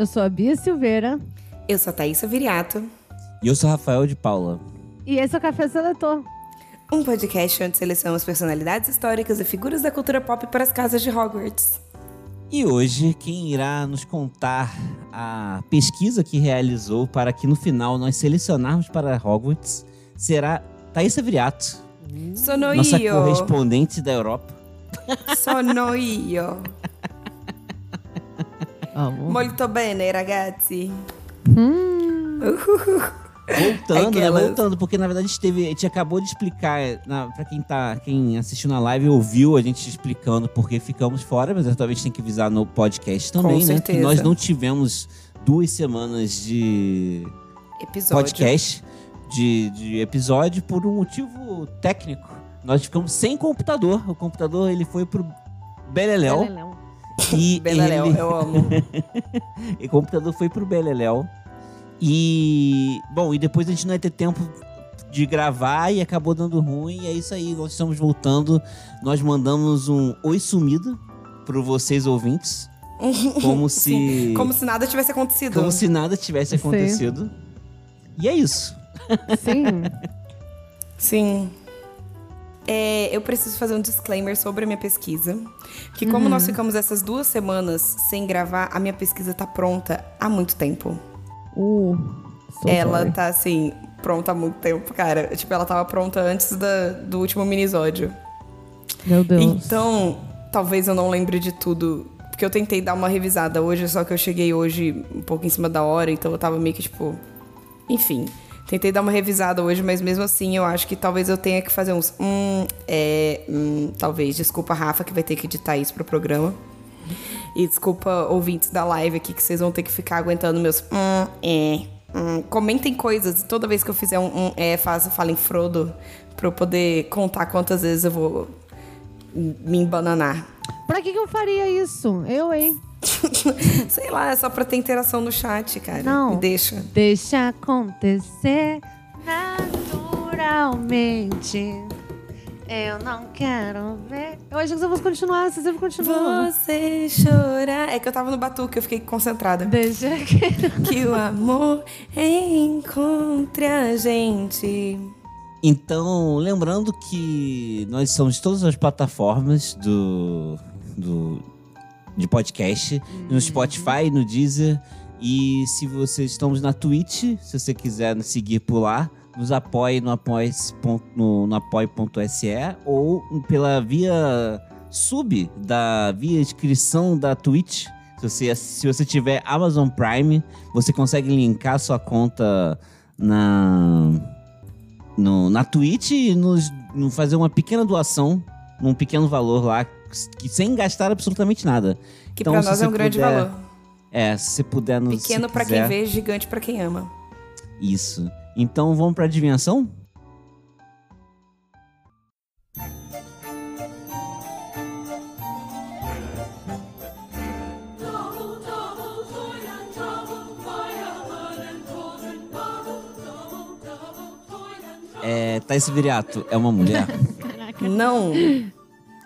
Eu sou a Bia Silveira. Eu sou a Thaisa Viriato. E eu sou Rafael de Paula. E esse é o Café Seletor. Um podcast onde selecionamos personalidades históricas e figuras da cultura pop para as casas de Hogwarts. E hoje, quem irá nos contar a pesquisa que realizou para que no final nós selecionarmos para Hogwarts será Thaisa Viriato. Sono nossa io. correspondente da Europa. Sono io. Vamos. Molto bene, ragazzi. Voltando, né? Voltando, porque na verdade a gente, teve, a gente acabou de explicar, na, pra quem, tá, quem assistiu na live ouviu a gente explicando porque ficamos fora, mas talvez tem que avisar no podcast também, né? certeza. Que nós não tivemos duas semanas de Episódio. podcast, de, de episódio, por um motivo técnico. Nós ficamos sem computador. O computador ele foi pro Beleléu. Beleléu. E Beleléu, ele- eu amo. e o computador foi pro Beleléu. E. Bom, e depois a gente não ia ter tempo de gravar e acabou dando ruim. E é isso aí, nós estamos voltando. Nós mandamos um oi sumido pro vocês ouvintes. Como se. Como se nada tivesse acontecido. como se nada tivesse Sim. acontecido. E é isso. Sim. Sim. É, eu preciso fazer um disclaimer sobre a minha pesquisa. Que como nós ficamos essas duas semanas sem gravar, a minha pesquisa tá pronta há muito tempo. Uh, so ela sorry. tá assim, pronta há muito tempo, cara. Tipo, ela tava pronta antes da- do último minisódio. Meu Deus. Então, talvez eu não lembre de tudo. Porque eu tentei dar uma revisada hoje, só que eu cheguei hoje um pouco em cima da hora, então eu tava meio que tipo. Enfim. Tentei dar uma revisada hoje, mas mesmo assim eu acho que talvez eu tenha que fazer uns. Hum, é. Hum, talvez. Desculpa, Rafa, que vai ter que editar isso pro programa. E desculpa, ouvintes da live aqui, que vocês vão ter que ficar aguentando meus. Hum, é. hum. Comentem coisas. Toda vez que eu fizer um, um é, faz, falem Frodo, pra eu poder contar quantas vezes eu vou me embananar. Pra que, que eu faria isso? Eu, hein? Sei lá, é só pra ter interação no chat, cara. Não. Me deixa. Deixa acontecer naturalmente. Eu não quero ver. Eu achei que você fosse continuar, você sempre continua. Você chorar. É que eu tava no batuque, eu fiquei concentrada. Deixa que. Que o amor encontre a gente. Então, lembrando que nós somos todas as plataformas do, do de podcast, no Spotify, no Deezer. E se vocês estamos na Twitch, se você quiser nos seguir por lá, nos apoie no apoie.se no, no apoie.se ou pela via sub da via inscrição da Twitch. Se você, se você tiver Amazon Prime, você consegue linkar sua conta na no, na Twitch e nos, no- fazer uma pequena doação, um pequeno valor lá, sem gastar absolutamente nada. Que Então, pra nós é um grande puder- valor. É, se você puder nos. Pequeno pra quem vê, gigante pra quem ama. Isso. Então vamos pra adivinhação? É, Thais Viriato é uma mulher? Não,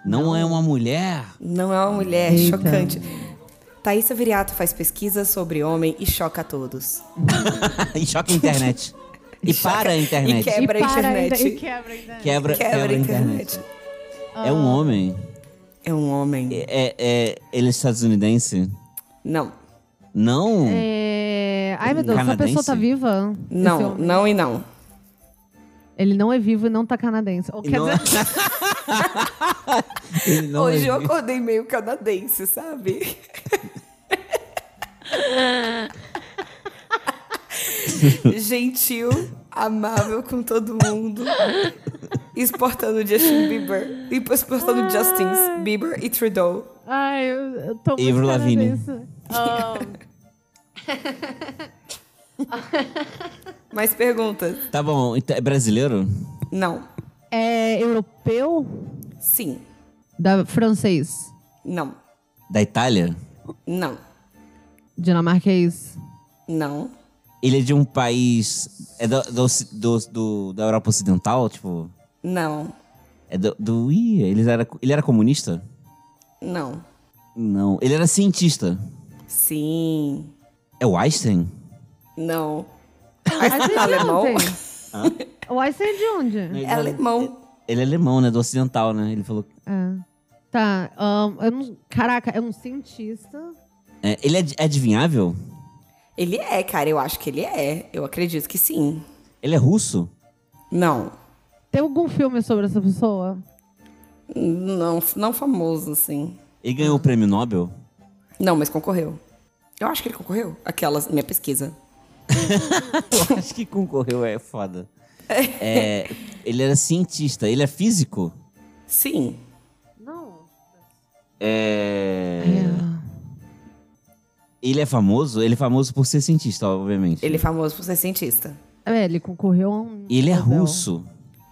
Não é uma mulher? não é uma mulher. Eita. Chocante. Thaisa Viriato faz pesquisa sobre homem e choca a todos. e choca a internet. E Choca- para a internet. E quebra a E para internet. e quebra a internet. Quebra, Quebra quebra a internet. É um homem. É um homem. É, é, ele é estadunidense? Não. Não? É... Ai, meu Deus, essa Canadense? pessoa tá viva? Não, não e não. Ele não é vivo e não tá canadense. Ou quer Não é- dizer, não Hoje é eu acordei meio canadense, sabe? Gentil, amável com todo mundo. Exportando Justin Bieber. E exportando Justin Bieber e Trudeau. Ai, eu, eu tô muito Avril Lavigne. Ah, Mais perguntas? Tá bom, então é brasileiro? Não. É europeu? Sim. Da francês? Não. Da Itália? Não. Dinamarquês? Não. Ele é de um país. É do, do, do- do- da Europa Ocidental? Tipo. Não. É do. do ih, ele era, ele era comunista? Não. Não. Ele era cientista. Sim. É o Einstein? Não. Mas de Alemão? onde? O Einstein é de onde? É alemão. Ele é alemão, né? Do ocidental, né? Ele falou. É. Tá, ahn, eu não... Caraca, é um cientista. É, ele é é adivinhável? Ele é, cara. Eu acho que ele é. Eu acredito que sim. Ele é russo? Não. Tem algum filme sobre essa pessoa? Não, não famoso, assim. Ele ganhou o prêmio Nobel? Não, mas concorreu. Eu acho que ele concorreu. Aquelas, minha pesquisa. Eu acho que concorreu, é foda. É, ele era cientista. Ele é físico? Sim. Não. É... Ele é famoso? Ele é famoso por ser cientista, obviamente. Ele é famoso por ser cientista. É, ele concorreu a um. Ele é Nobel. russo?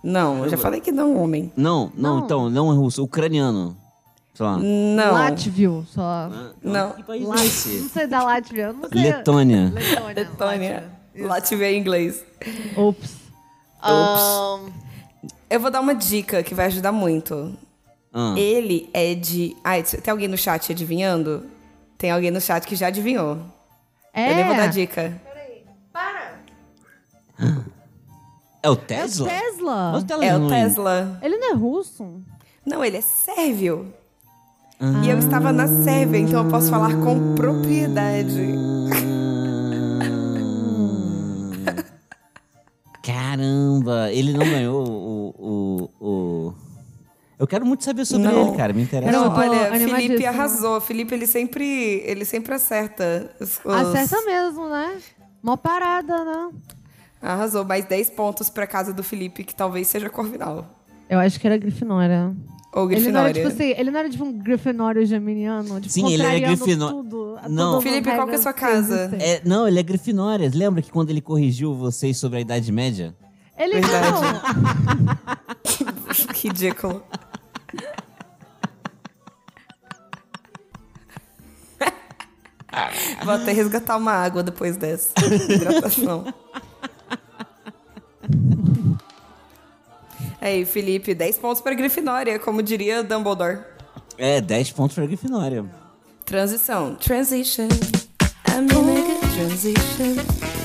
Não, eu já falei que não é um homem. Não, não, Não. então, não é russo. Ucraniano. Sei lá. Não. Látvio, só. Não. Que país Lá- é Não esse? sei da Látvia, eu não sei. Letônia. Letônia. Letônia. Latvia em inglês. Látvia. Ops. Ahn, Eu vou dar uma dica que vai ajudar muito. Ah, Ele é de. Ai, tem alguém no chat adivinhando? Tem alguém no chat que já adivinhou. é. Eu nem vou dar dica. é o É o Tesla? Tesla. Mas É o Tesla. Ele não é russo? Não, ele é sérvio. E eu estava na Sérvia, então eu posso falar com propriedade. Caramba, ele não ganhou o, o, o... Eu quero muito saber sobre Não. ele, cara. Me interessa. Não, olha. Felipe arrasou. Felipe, ele sempre, ele sempre acerta. Os, os- Acerta mesmo, né? Mó parada, né? Arrasou. Mais 10 pontos pra casa do Felipe, que talvez seja Corvinal. Eu acho que era Grifinória. Ou Ele não era Grifinória. tipo assim, ele não era tipo um Grifinório geminiano, tipo, Sim, ele era contrariando Grifinó- tudo, Não. Felipe, qual que é a sua casa? É, não, ele é Grifinória. Lembra que quando ele corrigiu vocês sobre a Idade Média? Ele Verdade. não. Ridículo. Vou até resgatar uma água depois dessa. Hidratação. Aí, Felipe, 10 pontos para Grifinória, como diria Dumbledore. É, 10 pontos pra Grifinória. Transição. Transition. I'm in a good transition.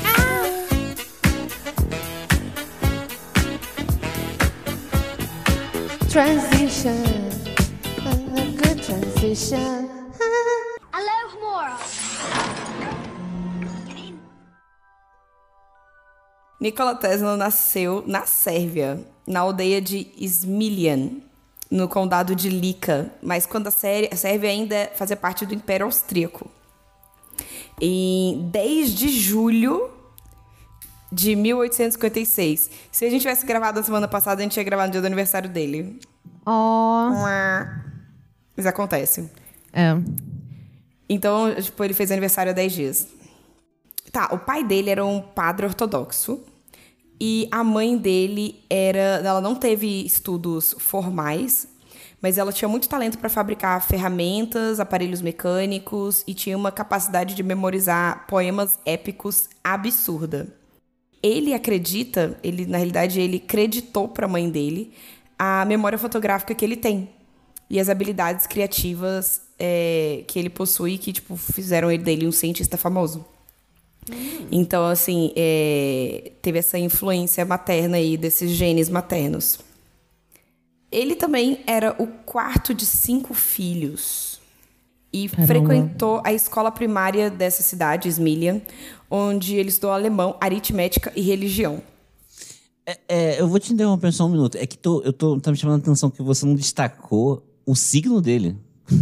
Transition. A good transition. Mora. Nikola Tesla nasceu na Sérvia, na aldeia de Smiljan, no condado de Lika, mas quando a Sérvia ainda fazia parte do Império Austríaco. Em 10 de julho de 1856. Se a gente tivesse gravado na semana passada, a gente ia gravar no dia do aniversário dele. Ó. Mas acontece. É. Então, tipo, ele fez aniversário há 10 dias. Tá, o pai dele era um padre ortodoxo. E a mãe dele era. Ela não teve estudos formais, mas ela tinha muito talento para fabricar ferramentas, aparelhos mecânicos e tinha uma capacidade de memorizar poemas épicos absurda. Ele acredita, ele na realidade ele creditou para a mãe dele a memória fotográfica que ele tem e as habilidades criativas é, que ele possui que tipo fizeram ele dele um cientista famoso. Então, assim, é, teve essa influência materna aí, desses genes maternos. Ele também era o quarto de cinco filhos. E Caramba. frequentou a escola primária dessa cidade, Smiljan, onde ele estudou alemão, aritmética e religião. É, é, eu vou te interromper só um minuto. É que tô, eu tô, tá me chamando a atenção que você não destacou o signo dele.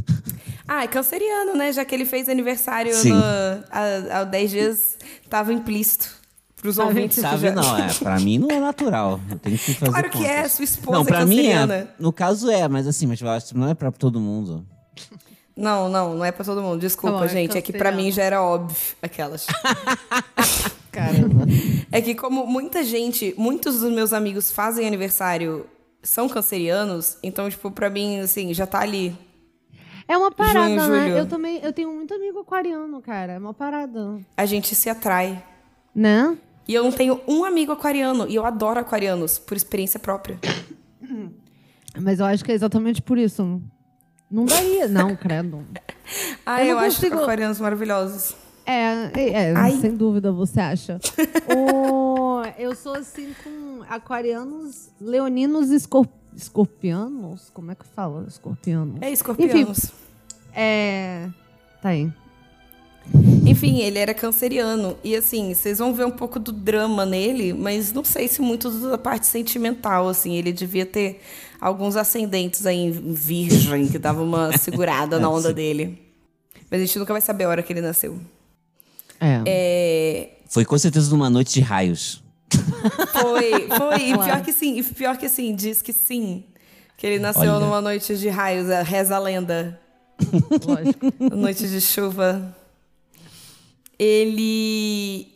Ah, é canceriano, né? Já que ele fez aniversário no, há, há 10 dias, estava implícito. Pros ouvintes que Sabe, já- não, é. Pra mim não é natural. Eu tenho que fazer Claro que contas. é, sua esposa Não, é pra mim canceriana. é. No caso é, mas assim, mas eu acho que não é pra todo mundo. Não, não, não é pra todo mundo. Desculpa, Tá bom, é gente. É que pra canceriano. mim já era óbvio aquelas. Caramba. É que como muita gente, muitos dos meus amigos fazem aniversário são cancerianos, então, tipo, pra mim, assim, já tá ali. É uma parada, Junho, né? julho. Eu também, eu tenho muito amigo aquariano, cara. É uma parada. A gente se atrai. Né? E eu não tenho um amigo aquariano, e eu adoro aquarianos, por experiência própria. Mas eu acho que é exatamente por isso. Não daria. Não, credo. Ah, Eu eu, não acho consigo- aquarianos maravilhosos. É, é, é, sem dúvida, você acha. O- eu sou assim com aquarianos, leoninos e escor- escorpianos. Como é que fala? Escorpianos. É, escorpianos. É. Tá aí. Enfim, ele era canceriano. E assim, vocês vão ver um pouco do drama nele, mas não sei se muito da parte sentimental, assim. Ele devia ter alguns ascendentes aí em virgem, que dava uma segurada na onda dele. Mas a gente nunca vai saber a hora que ele nasceu. É. É, Foi com certeza numa noite de raios. foi, foi. E Claro. pior que sim, e pior que sim, diz que sim. Que ele nasceu Olha. numa noite de raios, a reza a lenda. Lógico. Noite de chuva. Ele.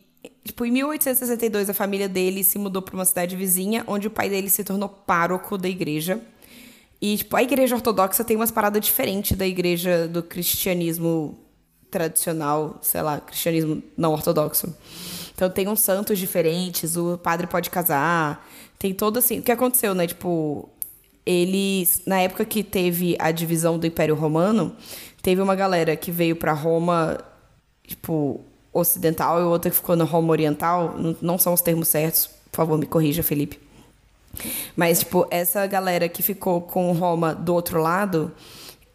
Tipo, em 1862, a família dele se mudou para uma cidade vizinha, onde o pai dele se tornou pároco da igreja. E, tipo, a igreja ortodoxa tem umas paradas diferentes da igreja do cristianismo tradicional, sei lá, cristianismo não ortodoxo. Então tem uns santos diferentes, o padre pode casar, tem todo assim. O que aconteceu, né? Tipo, eles, na época que teve a divisão do Império Romano, teve uma galera que veio pra Roma, tipo, ocidental e outra que ficou na Roma oriental. Não, são os termos certos, por favor, me corrija, Felipe. Mas, tipo, essa galera que ficou com Roma do outro lado,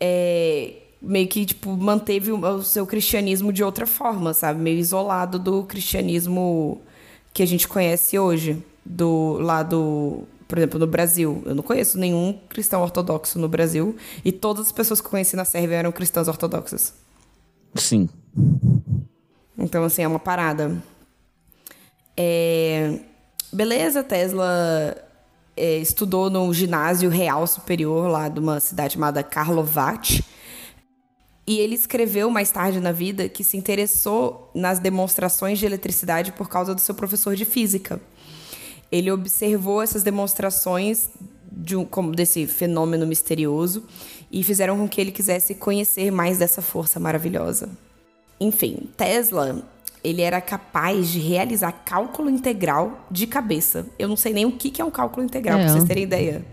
é, meio que, tipo, manteve o, o seu cristianismo de outra forma, sabe? Meio isolado do cristianismo que a gente conhece hoje. Do lado, por exemplo, no Brasil. Eu não conheço nenhum cristão ortodoxo no Brasil. E todas as pessoas que eu conheci na Sérvia eram cristãs ortodoxas. Sim. Então, assim, é uma parada. É, Beleza, Tesla é, estudou no ginásio real superior lá de uma cidade chamada Karlovac. E ele escreveu mais tarde na vida que se interessou nas demonstrações de eletricidade por causa do seu professor de física. Ele observou essas demonstrações de um, como desse fenômeno misterioso e fizeram com que ele quisesse conhecer mais dessa força maravilhosa. Enfim, Tesla, ele era capaz de realizar cálculo integral de cabeça. Eu não sei nem o que que é um cálculo integral, É. pra vocês terem ideia.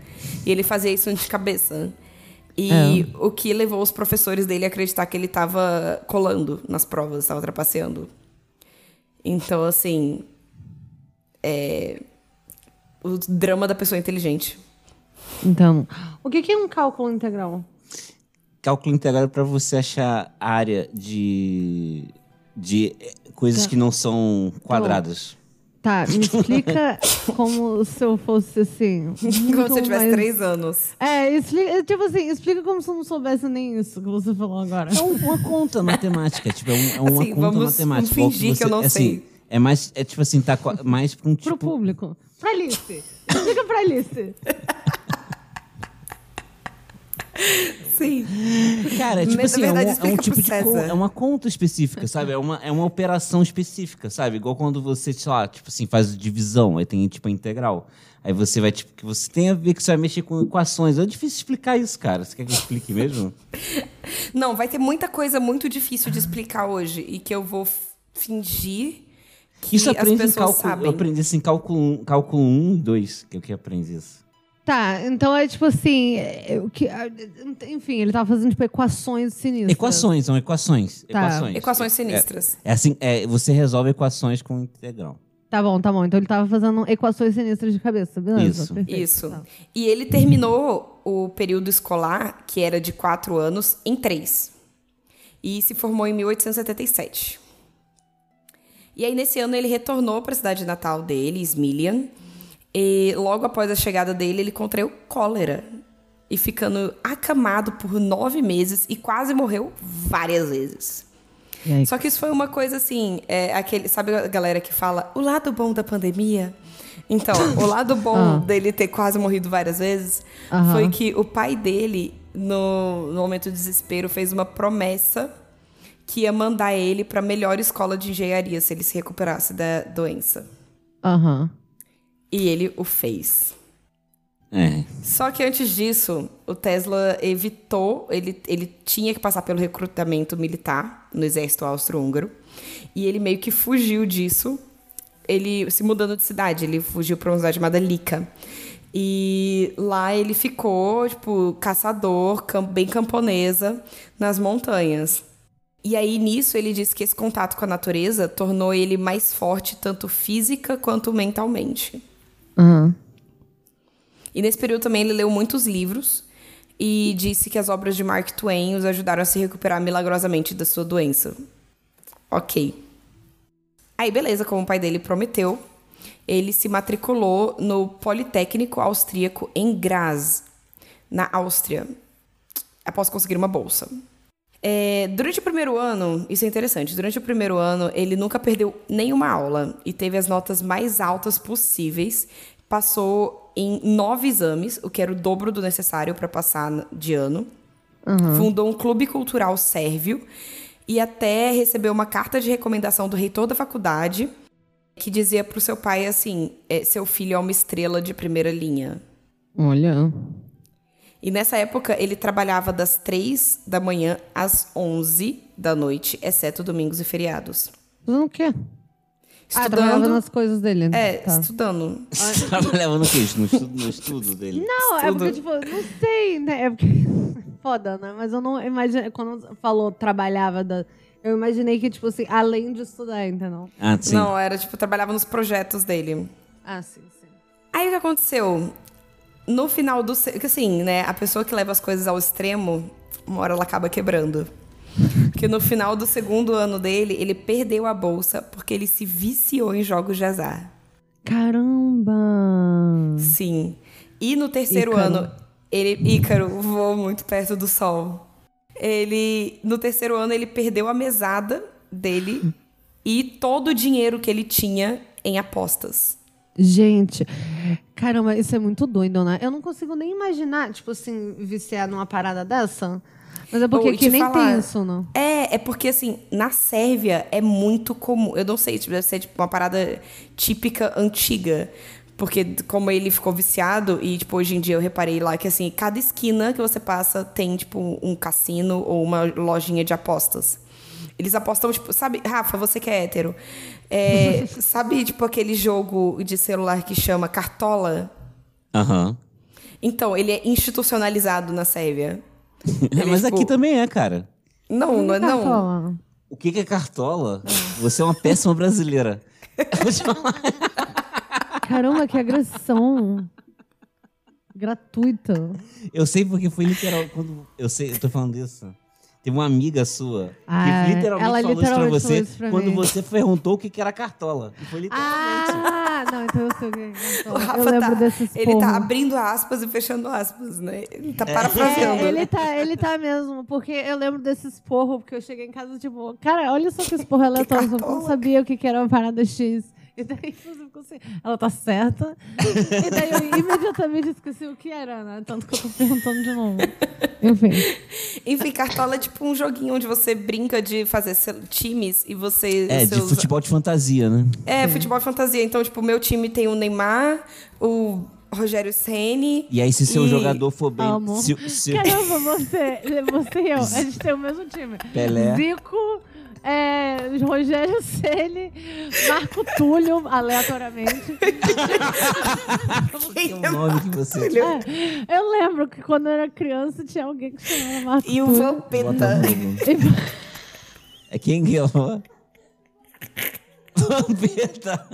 E ele fazia isso de cabeça. E É. o que levou os professores dele a acreditar que ele estava colando nas provas, estava trapaceando. Então, assim. É. O drama da pessoa inteligente. Então, o que é um cálculo integral? Cálculo integral é pra você achar área de, de eh, coisas que não são quadradas. Tá, me explica como se eu fosse assim. Como se você tivesse mais- três anos. É, explica, tipo assim, explica como se eu não soubesse nem isso que você falou agora. É um- uma conta matemática, tipo, é, um- é uma Assim, conta vamos matemática. fingir que eu não assim, sei. É mais, é tipo assim, tá mais pra um Pro tipo... público. Pra Alice. Explica pra Alice. Sim. Cara, é tipo Mas, assim, é um, verdade, é um tipo de é uma conta específica, sabe? É uma, é uma operação específica, sabe? Igual quando você, sei lá, tipo assim, faz divisão, aí tem tipo a integral. Aí você vai, tipo, que você tem a ver que você vai mexer com equações. É difícil explicar isso, cara. Você quer que eu explique mesmo? Não, vai ter muita coisa muito difícil de explicar hoje e que eu vou fingir que Isso as aprende em pessoas cálculo. sabem. Eu aprendi isso em cálculo 1, cálculo 1 e 2, que é o que aprende isso. Tá, então é tipo assim. é, o que, ah, enfim, ele tava fazendo tipo equações sinistras. Equações, são equações. Tá. Equações. Equações sinistras. É, é assim, é, você resolve equações com integral. Tá bom, tá bom. Então ele tava fazendo equações sinistras de cabeça, beleza? Isso. perfeito, Isso. tá. E ele terminou o período escolar, que era de quatro anos, em três. e se formou em 1877. E aí, nesse ano, ele retornou para a cidade natal dele, Smiljan, e logo após a chegada dele, ele contraiu cólera. E ficando acamado por nove meses e quase morreu várias vezes. Só que isso foi uma coisa assim, é, aquele, sabe a galera que fala o lado bom da pandemia? Então, o lado bom Ah. dele ter quase morrido várias vezes Aham. foi que o pai dele, no, no momento do desespero, fez uma promessa que ia mandar ele para a melhor escola de engenharia se ele se recuperasse da doença. Aham. E ele o fez. É. Só que antes disso, o Tesla evitou, ele, ele tinha que passar pelo recrutamento militar no exército austro-húngaro, e ele meio que fugiu disso, ele se mudando de cidade, ele fugiu para uma cidade chamada Lika. E lá ele ficou, tipo, caçador, bem camponesa, nas montanhas. E aí, nisso, ele disse que esse contato com a natureza tornou ele mais forte, tanto física quanto mentalmente. Aham. E nesse período também ele leu muitos livros e disse que as obras de Mark Twain os ajudaram a se recuperar milagrosamente da sua doença. Ok. Aí, beleza, como o pai dele prometeu, ele se matriculou no Politécnico Austríaco em Graz, na Áustria, após conseguir uma bolsa. É, durante o primeiro ano, isso é interessante, durante o primeiro ano ele nunca perdeu nenhuma aula e teve as notas mais altas possíveis. Passou em nove exames, o que era o dobro do necessário para passar de ano. Fundou um clube cultural sérvio e até recebeu uma carta de recomendação do reitor da faculdade que dizia pro seu pai assim: é, seu filho é uma estrela de primeira linha. Olha. E nessa época ele trabalhava das 3 da manhã às 11 da noite, exceto domingos e feriados. Fazendo o quê? Ah, trabalhava Estudando. nas coisas dele. é, Tá. estudando. Você trabalhava no quê? No estudo, no estudo dele? Não, é Estudo. porque, tipo, não sei, né? É porque. Foda, né? Mas eu não imaginei. Quando falou trabalhava da. Eu imaginei que, tipo assim, além de estudar, entendeu? Ah, sim. Não, era tipo, trabalhava nos projetos dele. Ah, sim, sim. Aí o que aconteceu? No final do. assim, né? A pessoa que leva as coisas ao extremo, uma hora ela acaba quebrando. Porque no final do segundo ano dele, ele perdeu a bolsa porque ele se viciou em jogos de azar. Caramba! Sim. E no terceiro Ícaro. ano, ele. Ícaro voou muito perto do sol. Ele. No terceiro ano, ele perdeu a mesada dele e todo o dinheiro que ele tinha em apostas. Gente, caramba, isso é muito doido, né? Eu não consigo nem imaginar, tipo assim, viciar numa parada dessa. Mas é porque Ou, aqui nem falar, tem isso, não. É, é porque assim, na Sérvia é muito comum. Eu não sei, tipo, deve ser tipo, uma parada típica antiga. Porque como ele ficou viciado, e tipo, hoje em dia eu reparei lá que assim, cada esquina que você passa tem, tipo, um cassino ou uma lojinha de apostas. Eles apostam, tipo, sabe, Rafa, você que é hétero. é, sabe, tipo, aquele jogo de celular que chama Cartola? Aham. Então, ele é institucionalizado na Sérvia. Ele, Mas tipo, aqui também é, cara. Não, não é não. Cartola. O que que é cartola? Você é uma péssima brasileira. Eu vou te falar. Caramba, que agressão. Gratuita. Eu sei porque foi literal. Quando eu sei, eu tô falando isso. Teve uma amiga sua Ah, que literalmente ela falou literalmente isso pra falou você isso pra quando mim. você perguntou o que que era cartola. E foi literalmente. Ah, não, então eu sei o que é O. Rafa Eu lembro tá, desses ele tá abrindo aspas e fechando aspas, né? Ele tá parafraseando. É, ele tá, ele tá mesmo, porque eu lembro desses porros, porque eu cheguei em casa, tipo, cara, olha só que esse porro aleatório, eu não sabia o que, que era uma parada X. E daí você ficou assim, ela tá certa. E daí eu imediatamente esqueci o que era, né? Tanto que eu tô perguntando de novo. Enfim. Enfim, Cartola é tipo um joguinho onde você brinca de fazer times e você... É, de seus- futebol de fantasia, né? É, futebol de fantasia. Então, tipo, o meu time tem o Neymar, o Rogério Ceni E aí, se seu E- jogador for bem. Amo. Se, se- Caramba, você, você e eu, a gente tem o mesmo time. Pelé. Zico, é, Rogério Ceni, Marco Túlio, aleatoriamente. que é o nome que você. É, eu lembro que quando eu era criança tinha alguém que chamava Marco e o Vampeta. É quem que é o. Vampeta.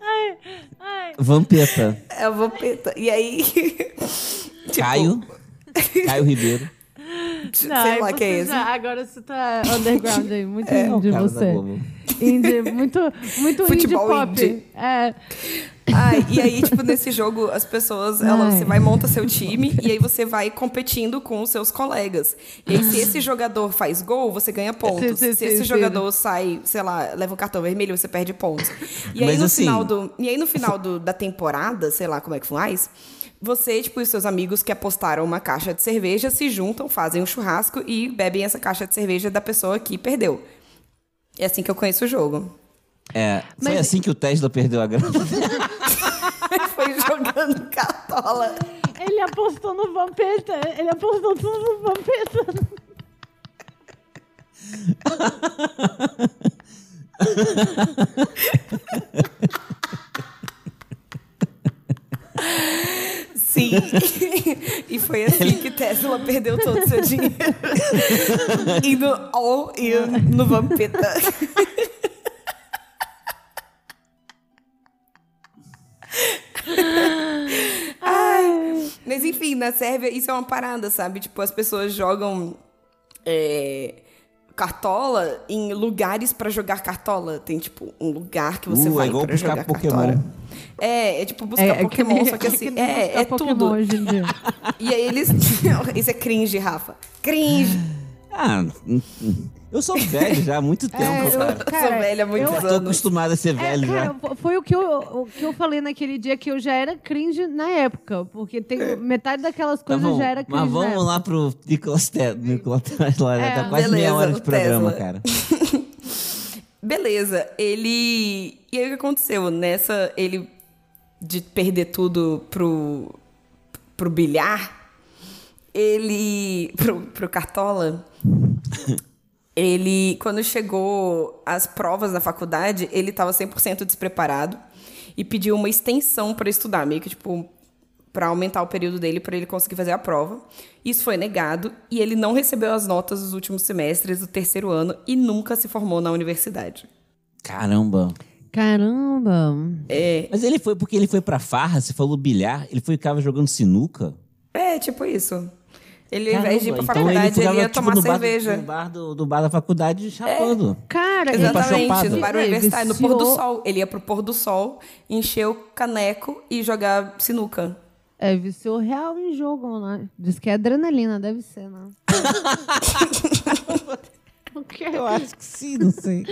Ai, ai. Vampeta. É Vampeta. E aí. tipo, Caio. Caio Ribeiro. sei Não, lá aí que é esse. já- agora você tá underground aí, muito É o indie você. Indie, muito, muito indie Futebol pop. indie. É. Ai, e aí, tipo, nesse jogo, as pessoas, ela, Ai. você vai monta seu time e aí você vai competindo com os seus colegas. E aí, se esse jogador faz gol, você ganha pontos. Sim, sim, se sim, esse sim. jogador sai, sei lá, leva um cartão vermelho, você perde pontos. E aí, Mas no assim- final, do, e aí, no final do- da temporada, sei lá como é que faz, você, tipo, e os seus amigos que apostaram uma caixa de cerveja se juntam, fazem um churrasco e bebem essa caixa de cerveja da pessoa que perdeu. É assim que eu conheço o jogo. É, foi Mas- assim que o Tesla perdeu a grana. Foi jogando cartola. Ele apostou no Vampeta. Ele apostou tudo no Vampeta. Sim. e foi assim que Tesla perdeu todo o seu dinheiro. Indo all in no Vampeta. Ai. Mas enfim, na Sérvia isso é uma parada, sabe? Tipo, as pessoas jogam é, cartola em lugares pra jogar cartola. Tem, tipo, um lugar que você Uh, é vai pra buscar jogar Pokémon. cartola. É, é tipo buscar É, é que Pokémon, nem- só que é assim, nem é, é Pokémon tudo. hoje em dia. E aí eles. Isso é cringe, Rafa. Cringe. Ah, eu sou velho já há muito tempo, É, eu- cara. Eu sou velha há muitos eu- Tô anos. acostumado a ser É, velho já. cara, fo- foi o que, eu, o que eu falei naquele dia que eu já era cringe na época. Porque tem, metade daquelas Tá coisas bom, já era cringe. mas na vamos época. lá pro Nicolas Tesla. Nicolas Tesla, já É. tá quase Beleza, meia hora de programa, Tesla. cara. Beleza, ele. E aí o que aconteceu? Nessa, ele. De perder tudo pro. pro bilhar, ele. pro, pro Cartola. Ele, quando chegou às provas da faculdade, ele estava 100% despreparado e pediu uma extensão para estudar, meio que tipo para aumentar o período dele para ele conseguir fazer a prova. Isso foi negado e ele não recebeu as notas dos últimos semestres do terceiro ano e nunca se formou na universidade. Caramba. Caramba. É, Mas ele foi porque ele foi pra farra, você falou bilhar, ele foi ficava jogando sinuca. é tipo isso. Ele, ao Caramba, invés de ir pra então faculdade, ele, ficava, ia tipo, tomar bar do- cerveja. no bar do, do bar da faculdade chapando. Cara, Ele tá Exatamente, no bar Ele universitário, no pôr do sol. Ele ia pro pôr do sol, encher o caneco e jogar sinuca. É, viciou real em jogo, né? Diz que é adrenalina, deve ser, né? Eu acho que sim, não sei.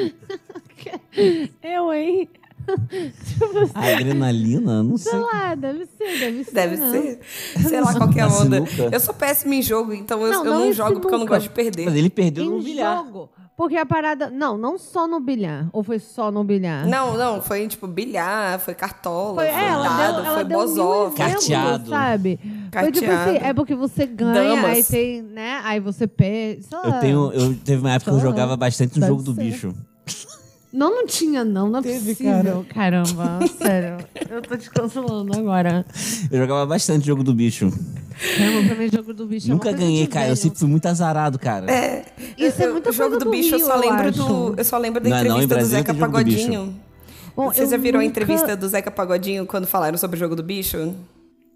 Eu, hein? tipo assim, A adrenalina, não sei. sei lá, deve ser, deve ser. Deve né? ser. Sei lá qual que é a Na onda. sinuca. Eu sou péssima em jogo, então eu Não, eu não não, em jogo porque eu não sinuca. gosto de perder. Mas ele perdeu no Em bilhar. jogo. Porque a parada. Não, não só no bilhar. Ou foi só no bilhar? Não, não, foi tipo bilhar, foi cartola, Foi, foi, é, ela dado, deu, ela foi exemplos, Carteado. sabe? Foi tipo Carteado. assim, é porque você ganha, Damas. aí tem, né? Aí você perde. Eu tenho. Eu teve uma época que eu lá. jogava bastante no jogo do ser. bicho. Não, não tinha, não. Não é Teve, possível. Caramba, sério. Eu tô te cancelando agora. Eu jogava bastante jogo do bicho. Caramba, pra mim, jogo do bicho é Nunca coisa ganhei, cara. Eu sempre fui muito azarado, cara. Isso é Eu- muita o jogo coisa do bicho, eu Rio, só lembro do. Eu só lembro da Não, entrevista do Brasília Zeca jogo do. Pagodinho. Bom, Você eu já virou a nunca- entrevista do Zeca Pagodinho quando falaram sobre o jogo do bicho?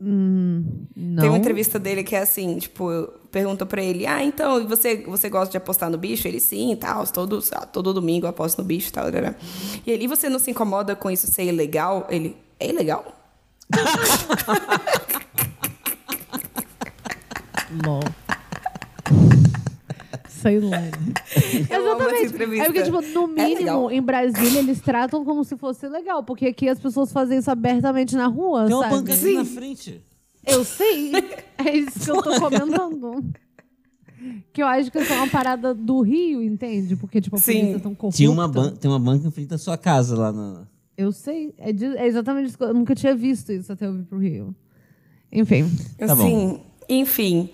Não. Tem uma entrevista dele que é assim, tipo, pergunta pra ele, ah, então, você, você gosta de apostar no bicho? Ele, sim, tal, todo, todo domingo eu aposto no bicho e tal. tarará." E ele, você não se incomoda com isso ser ilegal? Ele, é ilegal? LOL. Sei lá. Eu amo essa Exatamente. É porque, tipo, no É mínimo, legal. em Brasília, eles tratam como se fosse legal. Porque aqui as pessoas fazem isso abertamente na rua, Tem uma sabe? banca aqui na frente. Eu sei. É isso que eu tô comentando. Que eu acho que isso é uma parada do Rio, entende? Porque, tipo, a Sim. polícia é tão corrupta. Tinha uma ban tem uma banca em frente da sua casa lá na. Eu sei. É, de- é exatamente isso. que Eu eu nunca tinha visto isso até eu vir pro Rio. Enfim. Tá bom. Assim, enfim.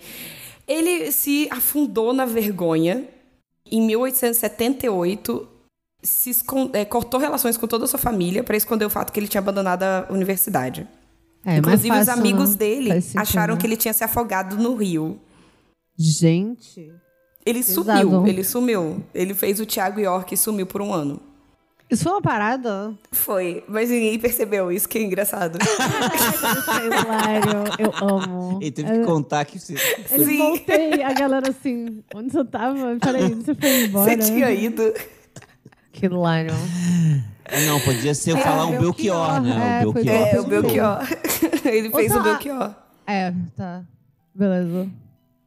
Ele se afundou na vergonha. Em 1878, se escon- é, cortou relações com toda a sua família para esconder o fato que ele tinha abandonado a universidade. É, mais Inclusive, os fácil, amigos né? dele acharam né? que ele tinha se afogado no rio. Gente. Ele Pesado. sumiu, ele sumiu. Ele fez o Thiago York e sumiu por um ano. Isso foi uma parada? Foi, mas ninguém percebeu isso, que é engraçado. Hilário, eu amo. Ele teve que contar que você. Ele Sim. voltei, a galera assim, onde você tava? Peraí, você foi embora? Você tinha ido. Que hilário. É, não, podia ser falar um Belchior, Belchior, né? é, o Belchior. É, o Belchior. Ele fez Ou o tá- Belchior. É, tá. Beleza.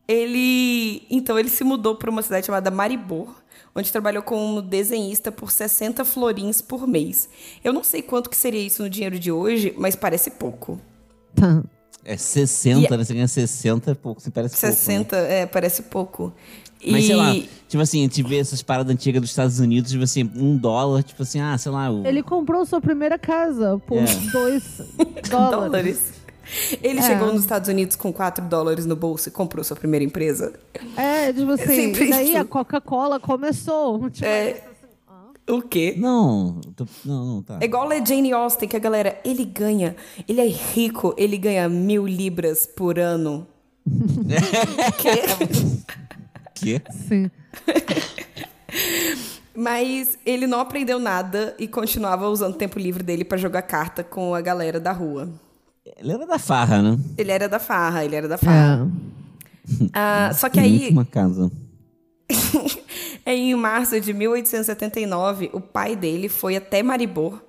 Ele. Então, ele se mudou para uma cidade chamada Maribor, onde trabalhou como desenhista por 60 florins por mês. Eu não sei quanto que seria isso no dinheiro de hoje, mas parece pouco. Tá. É 60, né? Você ganha 60, pouco, você parece pouco. né? 60, é, parece pouco. Mas e... sei lá, tipo assim, a gente vê essas paradas antigas dos Estados Unidos, tipo assim, um dólar, tipo assim, ah, sei lá. O... Ele comprou sua primeira casa por É. dois dólares. dólares. Ele É. chegou nos Estados Unidos com 4 dólares no bolso e comprou sua primeira empresa. É, tipo assim, sempre e daí isso. a Coca-Cola começou. Tipo, É. O quê? Não, tô- não, não, tá. É igual a Jane Austen, que a galera, ele ganha, ele é rico, ele ganha mil libras por ano. Quê? Quê? Sim. Mas ele não aprendeu nada e continuava usando o tempo livre dele pra jogar carta com a galera da rua. Ele era da farra, né? Ele era da farra, ele era da farra. Ah, só que aí, Uma casa. em março de 1879, o pai dele foi até Maribor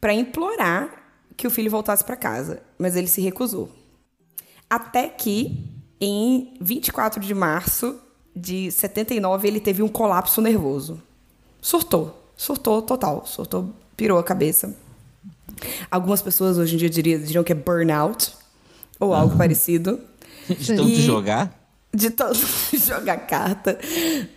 para implorar que o filho voltasse para casa, mas ele se recusou. Até que, em 24 de março de 79, ele teve um colapso nervoso. Surtou. Surtou total. Surtou, pirou a cabeça. Algumas pessoas hoje em dia diriam, diriam que é burnout ou algo parecido. De tanto E- jogar? de tanto jogar carta.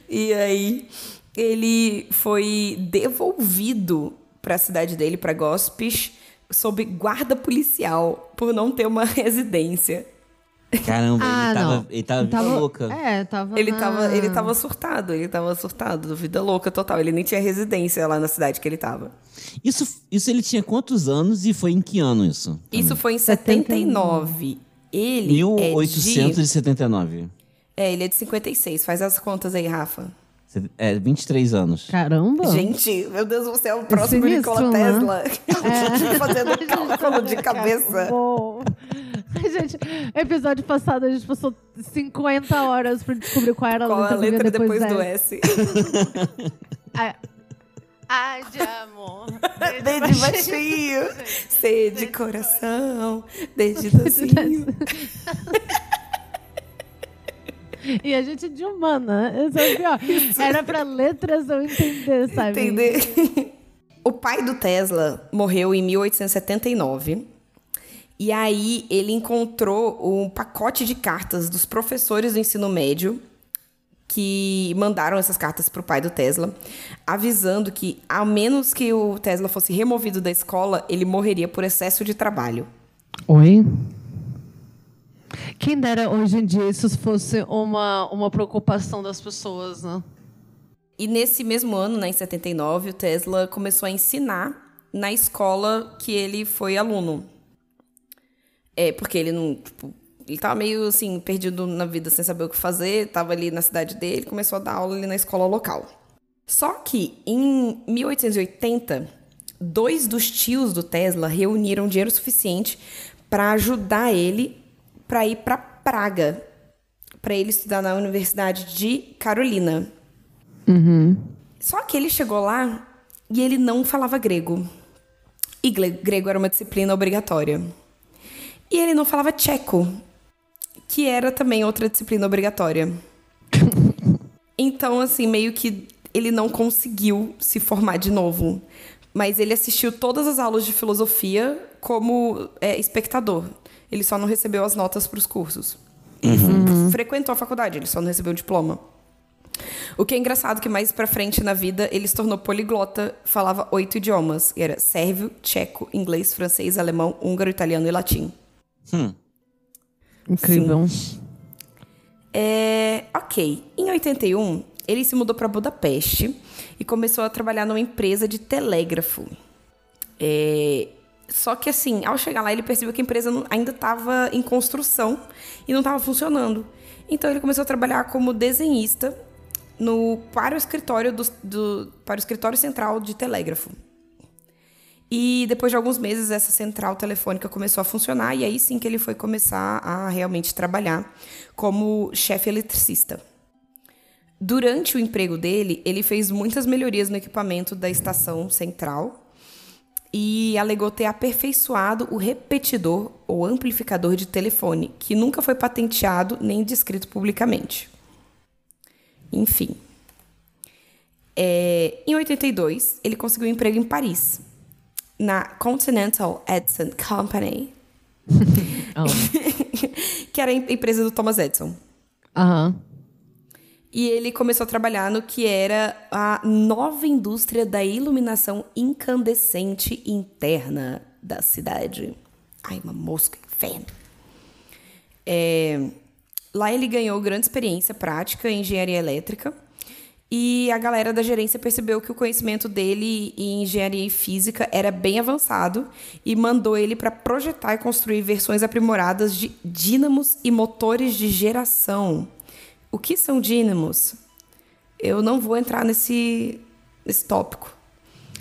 E aí ele foi devolvido para a cidade dele, para Gospish, sob guarda policial por não ter uma residência. Caramba, Ah, ele tava, não. ele tava, vida louca. É, tava. Ele na- tava, ele tava surtado, ele tava surtado, vida louca total. Ele nem tinha residência lá na cidade que ele tava. Isso, isso ele tinha quantos anos e foi em que ano isso? Isso foi em 79. Ele é de 1879. É, ele é de 56. Faz as contas aí, Rafa. É, 23 anos. Caramba! Gente, meu Deus do céu, o próximo sinistro, Nikola né? Tesla. Fazendo cálculo de cabeça. Bom. Gente, episódio passado a gente passou 50 horas pra descobrir qual era a Qual a letra, vinha letra depois da do S. Ah, Ai, de amor. D de baixinho. C de coração. D de docinho. E a gente de humana. Isso é o pior. Era pra letras eu entender, sabe? Entender? O pai do Tesla morreu em 1879. E aí ele encontrou um pacote de cartas dos professores do ensino médio que mandaram essas cartas para o pai do Tesla, avisando que, a menos que o Tesla fosse removido da escola, ele morreria por excesso de trabalho. Oi? Quem dera hoje em dia isso fosse uma, uma preocupação das pessoas, né? E nesse mesmo ano, né, em 79, o Tesla começou a ensinar na escola que ele foi aluno. É, porque ele não, tipo, ele tava meio assim, perdido na vida sem saber o que fazer, tava ali na cidade dele, começou a dar aula ali na escola local. Só que em 1880, dois dos tios do Tesla reuniram dinheiro suficiente para ajudar ele para ir para Praga, para ele estudar na Universidade de Carolina. Só que ele chegou lá e ele não falava grego. E grego era uma disciplina obrigatória. E ele não falava tcheco, que era também outra disciplina obrigatória. Então, assim, meio que ele não conseguiu se formar de novo. Mas ele assistiu todas as aulas de filosofia como é, espectador. Ele só não recebeu as notas para os cursos. Ele frequentou a faculdade, ele só não recebeu o diploma. O que é engraçado que mais pra frente na vida ele se tornou poliglota, falava oito idiomas. Era sérvio, tcheco, inglês, francês, alemão, húngaro, italiano e latim. Incrível. É, ok. Em 81, ele se mudou para Budapeste e começou a trabalhar numa empresa de telégrafo. É, só que assim, ao chegar lá, ele percebeu que a empresa não- ainda estava em construção e não estava funcionando. Então ele começou a trabalhar como desenhista no, para, o escritório do, do- para o escritório central de telégrafo. E depois de alguns meses, essa central telefônica começou a funcionar, e aí sim que ele foi começar a realmente trabalhar como chefe eletricista. Durante o emprego dele, ele fez muitas melhorias no equipamento da estação central e alegou ter aperfeiçoado o repetidor ou amplificador de telefone, que nunca foi patenteado nem descrito publicamente. Enfim. É, em 82, ele conseguiu um emprego em Paris, na Continental Edison Company, que era a empresa do Thomas Edison. Aham. E ele começou a trabalhar no que era a nova indústria da iluminação incandescente interna da cidade. Ai, uma mosca, inferno. É, lá ele ganhou grande experiência prática em engenharia elétrica. E a galera da gerência percebeu que o conhecimento dele em engenharia e física era bem avançado e mandou ele para projetar e construir versões aprimoradas de dínamos e motores de geração. O que são dínamos? Eu não vou entrar nesse, nesse tópico.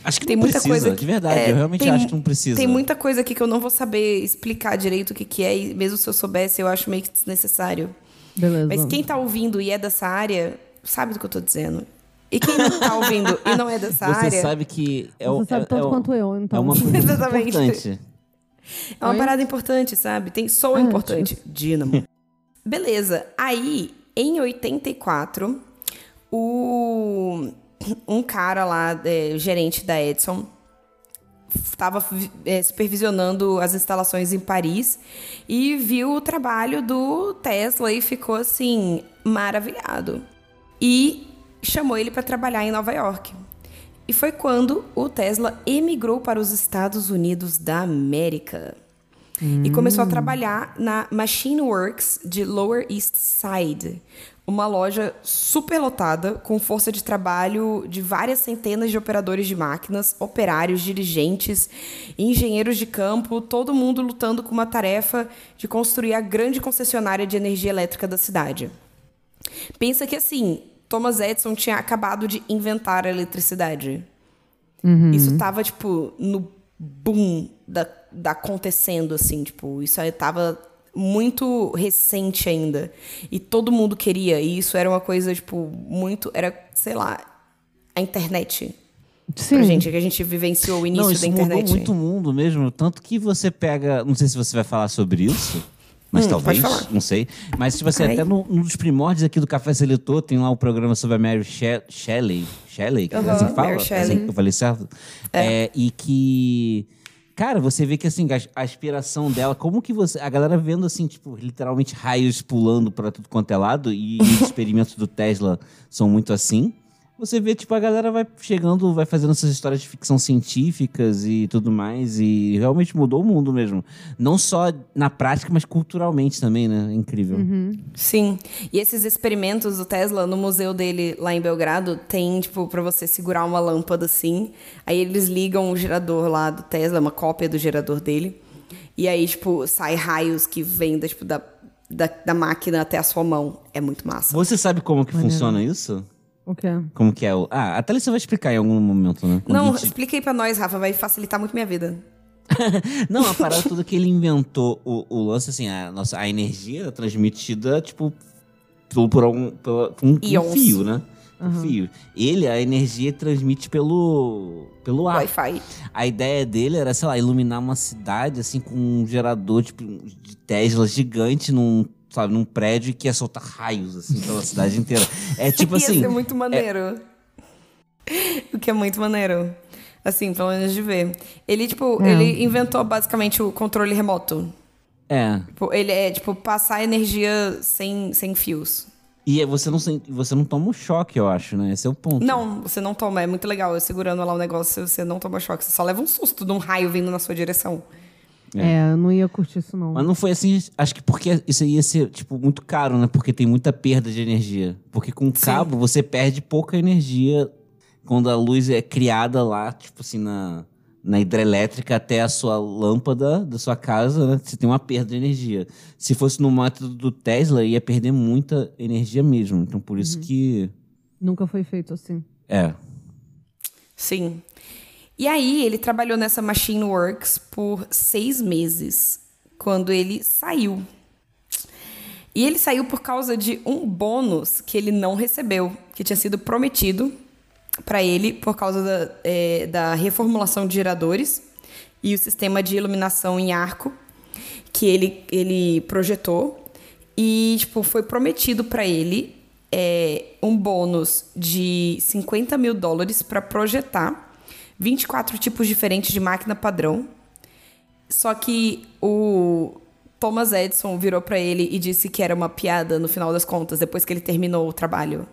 Acho que Tem não muita precisa, coisa. de verdade. é, eu realmente tem- acho que não precisa. Tem muita coisa aqui que eu não vou saber explicar direito o que, que é, e mesmo se eu soubesse, eu acho meio que desnecessário. Beleza. Mas quem tá ouvindo e é dessa área, sabe do que eu tô dizendo. E quem não tá ouvindo e não é dessa Você área, sabe que é, o- Você sabe é, tanto é, o- quanto eu, então. É uma coisa importante. é uma Oi? parada importante, sabe? Tem sou Ah, importante. Dínamo. Beleza. Aí, em 84, o um cara lá, é, gerente da Edison, estava é, supervisionando as instalações em Paris e viu o trabalho do Tesla e ficou assim maravilhado. E chamou ele para trabalhar em Nova York. E foi quando o Tesla emigrou para os Estados Unidos da América. E começou a trabalhar na Machine Works de Lower East Side, uma loja superlotada com força de trabalho de várias centenas de operadores de máquinas, operários, dirigentes, engenheiros de campo, todo mundo lutando com uma tarefa de construir a grande concessionária de energia elétrica da cidade. Pensa que assim, Thomas Edison tinha acabado de inventar a eletricidade. Isso tava, tipo, no boom da, da acontecendo, assim, tipo, isso aí tava muito recente ainda. E todo mundo queria. E isso era uma coisa, tipo, muito. Era, sei lá, a internet. Sim. Pra gente, que a gente vivenciou o início Não, da isso internet. mudou muito o mundo mesmo. Tanto que você pega. Não sei se você vai falar sobre isso. Mas Hum, talvez, não sei. Mas, tipo assim, Ai. até no, um dos primórdios aqui do Café Seletor, tem lá o programa sobre a Mary She- Shelley. Shelley? que Aham, assim fala? Mary Shelley. Assim, eu falei certo? É, e que. Cara, você vê que assim, a, a inspiração dela, como que você. A galera vendo assim, tipo, literalmente raios pulando pra tudo quanto é lado, e os experimentos do Tesla são muito assim. Você vê, tipo, a galera vai chegando, vai fazendo essas histórias de ficção científicas e tudo mais, e realmente mudou o mundo mesmo. Não só na prática, mas culturalmente também, né? Incrível. Sim. E esses experimentos do Tesla, no museu dele lá em Belgrado, tem, tipo, pra você segurar uma lâmpada assim. Aí eles ligam o gerador lá do Tesla, uma cópia do gerador dele. E aí, tipo, sai raios que vêm da, tipo, da, da, da máquina até a sua mão. É muito massa. Você sabe como que funciona isso? O quê? Como que é o. Ah, a Thalissa vai explicar em algum momento, né? Quando a Não, gente- expliquei pra nós, Rafa, vai facilitar muito minha vida. Não, a parada toda que ele inventou o, o lance, assim, a, nossa, a energia era transmitida, tipo, por, por um, pela- por um, um fio, né? Um fio. Ele, a energia transmite pelo, pelo ar. Wi-Fi. A ideia dele era, sei lá, iluminar uma cidade, assim, com um gerador tipo, de Tesla gigante num, sabe, num prédio que ia soltar raios, assim, pela cidade inteira. É tipo Ia assim... ser muito maneiro. O que é muito maneiro. Assim, pelo menos de ver. Ele, tipo, É. ele inventou basicamente o controle remoto. É. Tipo, ele é, tipo, passar energia sem, sem fios. E é, você não, você não toma um choque, eu acho, né? Esse é o ponto. Não, você não toma. É muito legal. Eu segurando lá o negócio, você não toma choque. Você só leva um susto de um raio vindo na sua direção. É, eu não ia curtir isso, não. Mas não foi assim, acho que porque isso ia ser, tipo, muito caro, né? Porque tem muita perda de energia. Porque com cabo você perde pouca energia quando a luz é criada lá, tipo assim, na, na hidrelétrica até a sua lâmpada da sua casa, né? Você tem uma perda de energia. Se fosse no método do Tesla, ia perder muita energia mesmo. Então por isso que. Nunca foi feito assim. É. Sim. E aí ele trabalhou nessa Machine Works por seis meses, quando ele saiu. E ele saiu por causa de um bônus que ele não recebeu, que tinha sido prometido para ele por causa da, é, da reformulação de geradores e o sistema de iluminação em arco que ele, ele projetou. E, tipo, foi prometido para ele é, um bônus de 50 mil dólares para projetar 24 tipos diferentes de máquina padrão. Só que o Thomas Edison virou para ele e disse que era uma piada no final das contas, depois que ele terminou o trabalho.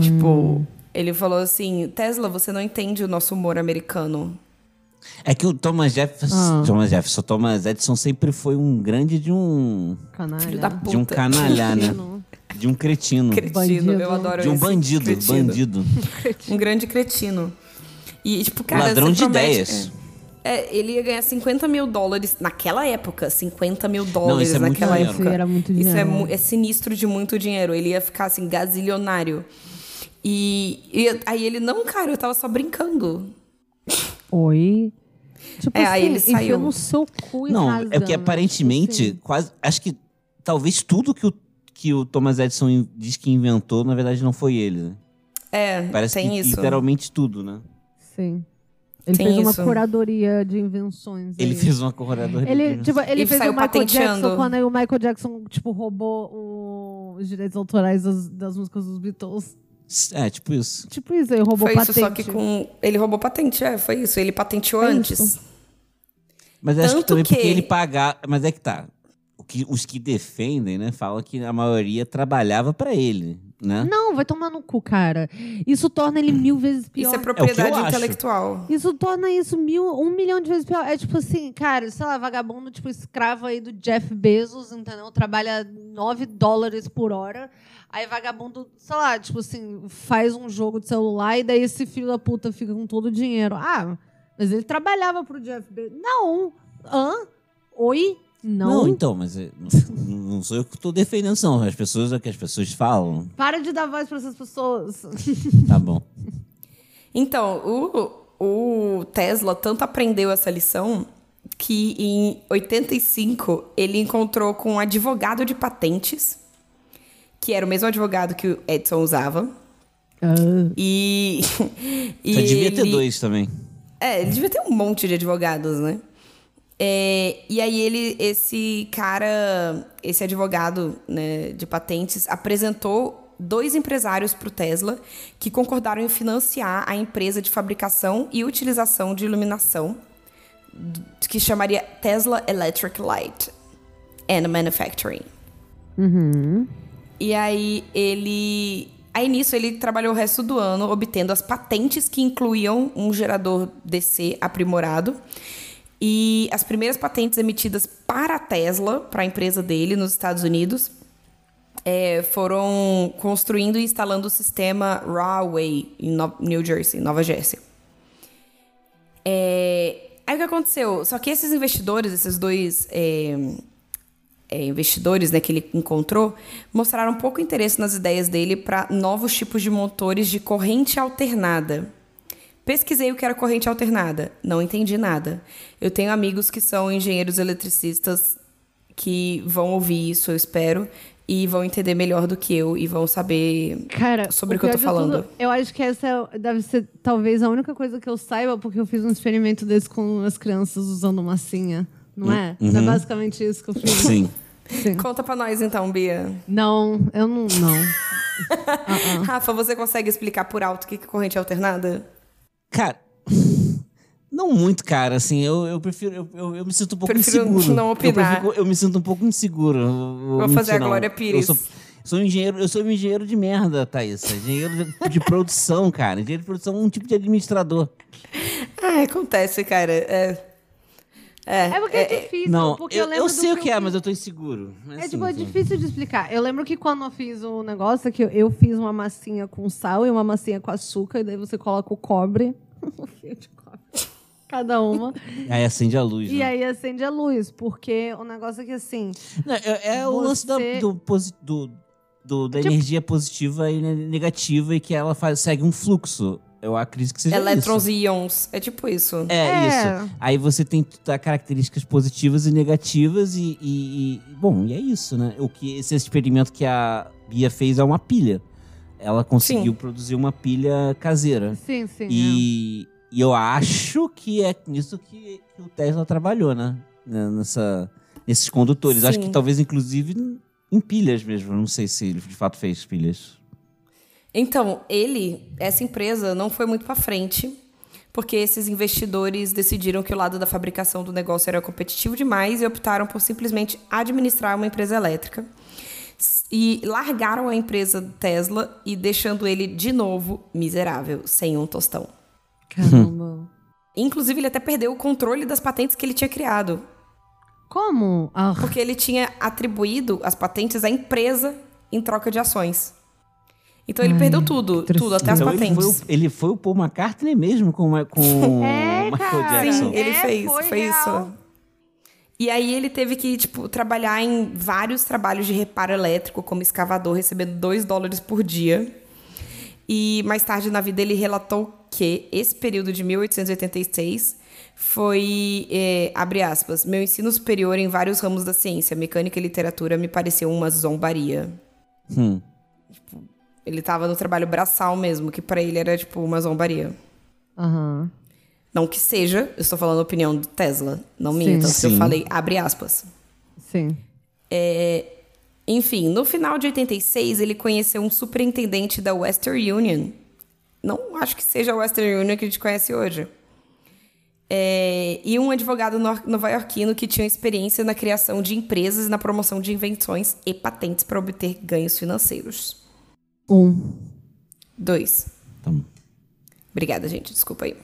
Tipo, ele falou assim: Tesla, você não entende o nosso humor americano. É que o Thomas Jefferson, Ah. Thomas Jefferson, Thomas Edison sempre foi um grande de um Canalha. Filho da de um Puta. canalha, né? De um cretino, Cretino, Bandido. eu adoro de um bandido, cretino. bandido. Um grande cretino. E, tipo, cara. Ladrão de promete- ideias. É, ele ia ganhar 50 mil dólares naquela época. 50 mil dólares isso é naquela dinheiro. época. Era muito Isso é, é sinistro de muito dinheiro. Ele ia ficar assim, gazilionário. E, e aí ele, não, cara, eu tava só brincando. Oi. Tipo É, assim, aí ele saiu. no seu cu e Não, é porque aparentemente, Tipo quase, acho que talvez tudo que o, que o Thomas Edison diz que inventou, na verdade não foi ele. Né? É, Parece tem que isso. literalmente tudo, né? Sim. Ele Tem fez uma isso. curadoria de invenções. Ele aí. fez uma corredora Ele, tipo, ele E fez saiu o Michael patenteando. Jackson quando aí o Michael Jackson, tipo, roubou o- os direitos autorais das, das músicas dos Beatles. É, tipo isso. Tipo isso, aí roubou Foi patente. isso, só que com. Ele roubou patente, é, foi isso. Ele patenteou Foi antes. isso. Mas acho que Tanto também porque que- ele pagar. Mas é que tá. O que, os que defendem, né, falam que a maioria trabalhava pra ele, né? Não, vai tomar no cu, cara. Isso torna ele mil vezes pior. Isso é propriedade eu acho. intelectual. Isso torna isso mil, um milhão de vezes pior. É tipo assim, cara, sei lá, vagabundo, tipo, escravo aí do Jeff Bezos, entendeu? Trabalha 9 dólares por hora. Aí vagabundo, sei lá, tipo assim, faz um jogo de celular e daí esse filho da puta fica com todo o dinheiro. Ah, mas ele trabalhava pro Jeff Bezos. Não! Hã? Oi? Não. então, mas é- não, não sou eu que tô defendendo, não. As pessoas é o que as pessoas falam. Para de dar voz pra essas pessoas. Tá bom. Então, o, o Tesla tanto aprendeu essa lição que em 85 ele encontrou com um advogado de patentes, que era o mesmo advogado que o Edison usava. Ah, E. e Só devia ter ele- dois também. É, ele devia ter um monte de advogados, né? É, e aí ele, esse cara, esse advogado né, de patentes, apresentou dois empresários para o Tesla que concordaram em financiar a empresa de fabricação e utilização de iluminação que chamaria Tesla Electric Light and Manufacturing. E aí ele. Aí nisso ele trabalhou o resto do ano obtendo as patentes que incluíam um gerador DC aprimorado. E as primeiras patentes emitidas para a Tesla, para a empresa dele nos Estados Unidos, é, foram construindo e instalando o sistema Rahway em No- New Jersey, Nova Jersey. É, aí o que aconteceu? Só que esses investidores, esses dois é, é, investidores né, que ele encontrou, mostraram pouco interesse nas ideias dele para novos tipos de motores de corrente alternada. Pesquisei o que era corrente alternada, não entendi nada. Eu tenho amigos que são engenheiros eletricistas que vão ouvir isso, eu espero, e vão entender melhor do que eu e vão saber Cara, sobre o que eu tô de tudo, falando. eu acho que essa é- deve ser talvez a única coisa que eu saiba, porque eu fiz um experimento desse com as crianças usando massinha. Não é? Não é basicamente isso que eu fiz? Sim. Sim. Conta pra nós então, Bia. Não, eu não. Não. Rafa, você consegue explicar por alto o que é corrente alternada? Cara, não muito, cara. Assim, eu, eu prefiro. Eu, eu, eu me sinto um pouco Prefiro inseguro. não Eu, opinar. prefiro- eu me sinto um pouco inseguro. Eu- eu Vou mentir, fazer a não. Glória Pires. Eu sou, sou um engenheiro, eu sou um engenheiro de merda, Thaís. Engenheiro de, de produção, cara. Engenheiro de produção é um tipo de administrador. Ah, acontece, cara. É, é, É porque é, difícil. não, porque eu, eu, lembro eu do sei o que é, eu mas eu tô inseguro. Mas, É assim, tipo, é assim, difícil de explicar. Eu lembro que quando eu fiz o negócio, que eu, eu fiz uma massinha com sal e uma massinha com açúcar, e daí você coloca o cobre, um fio de cobre, cada uma, Aí acende a luz. e né? aí acende a luz, porque o negócio é que assim, Não, é, é o lance da, Você- do, do- do- da Tipo- energia positiva e ne- negativa e que ela faz, segue um fluxo. eu acredito que seja Elétrons isso. e íons. É tipo isso. É, É. isso. Aí você tem tá, características positivas e negativas e, e- e- Bom, e é isso, né? O que esse experimento que a Bia fez é uma pilha. Ela conseguiu Sim. produzir uma pilha caseira. Sim, sim. E, e eu acho que é nisso que, que o Tesla trabalhou, né? Né, Nessa, nesses condutores. Acho Sim. que talvez, inclusive, em pilhas mesmo. Não sei se ele de fato fez pilhas. Então, ele, essa empresa, não foi muito pra frente, porque esses investidores decidiram que o lado da fabricação do negócio era competitivo demais e optaram por simplesmente administrar uma empresa elétrica. E largaram a empresa Tesla e deixando ele de novo miserável, sem um tostão. Caramba. Inclusive, ele até perdeu o controle das patentes que ele tinha criado, Como? Ah, porque ele tinha atribuído as patentes à empresa em troca de ações. Então ele Ai, perdeu tudo, tudo, até as então ele patentes. foi, ele foi o Paul McCartney mesmo com, com É, o Michael cara. Jackson. Sim, ele É, fez, foi foi, isso. E aí ele teve que, tipo, trabalhar em vários trabalhos de reparo elétrico como escavador, recebendo 2 dólares por dia. E mais tarde na vida ele relatou que esse período de 1886 foi, é, abre aspas, meu ensino superior em vários ramos da ciência, mecânica e literatura me pareceu uma zombaria. Hum. Ele tava no trabalho braçal mesmo, que pra ele era, tipo, uma zombaria. Aham. Não que seja, eu estou falando a opinião do Tesla. Não Sim. minha, tanto que eu Sim. falei, abre aspas. Sim. Enfim, no final de 86, ele conheceu um superintendente da Western Union. Não acho que seja a Western Union que a gente conhece hoje. É, e um advogado nova-iorquino que tinha experiência na criação de empresas e na promoção de invenções e patentes para obter ganhos financeiros. Um. Dois. Tá bom. Obrigada, gente. Desculpa aí.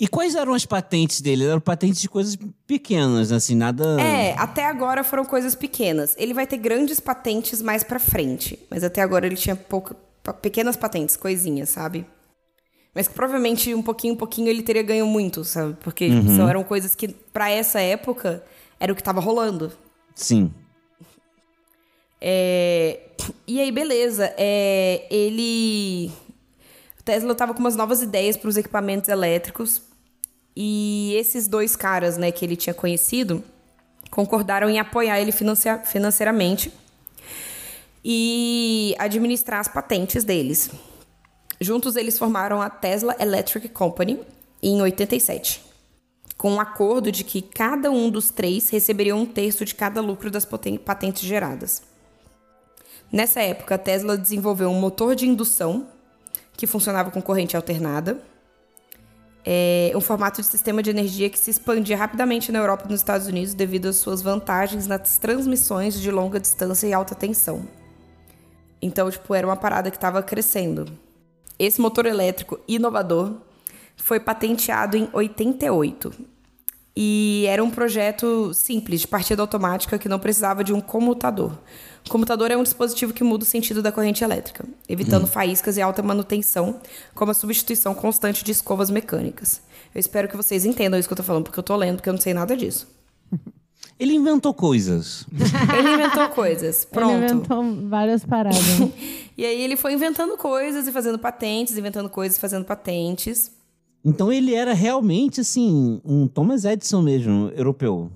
E quais eram as patentes dele? Eram patentes de coisas pequenas, assim, nada. É, até agora foram coisas pequenas. Ele vai ter grandes patentes mais pra frente, mas até agora ele tinha pouca, pequenas patentes, coisinhas, sabe? Mas que provavelmente um pouquinho, um pouquinho ele teria ganho muito, sabe? Porque tipo, são, eram coisas que pra essa época era o que tava rolando. Sim. É, E aí, beleza. É, ele. O Tesla tava com umas novas ideias para os equipamentos elétricos. E esses dois caras, né, que ele tinha conhecido, concordaram em apoiar ele financeiramente e administrar as patentes deles. Juntos, eles formaram a Tesla Electric Company em 87, com um acordo de que cada um dos três receberia um terço de cada lucro das patentes geradas. Nessa época, a Tesla desenvolveu um motor de indução que funcionava com corrente alternada, é, um formato de sistema de energia que se expandia rapidamente na Europa e nos Estados Unidos devido às suas vantagens nas transmissões de longa distância e alta tensão. Então, tipo, era uma parada que estava crescendo. Esse motor elétrico inovador foi patenteado em 88. E era um projeto simples, de partida automática, que não precisava de um comutador. O comutador é um dispositivo que muda o sentido da corrente elétrica, evitando faíscas e alta manutenção, como a substituição constante de escovas mecânicas. Eu espero que vocês entendam isso que eu tô falando, porque eu tô lendo, porque eu não sei nada disso. Ele inventou coisas. Ele inventou coisas. Pronto. Ele inventou várias paradas. E aí ele foi inventando coisas e fazendo patentes, inventando coisas e fazendo patentes. Então ele era realmente, assim, um Thomas Edison mesmo, europeu.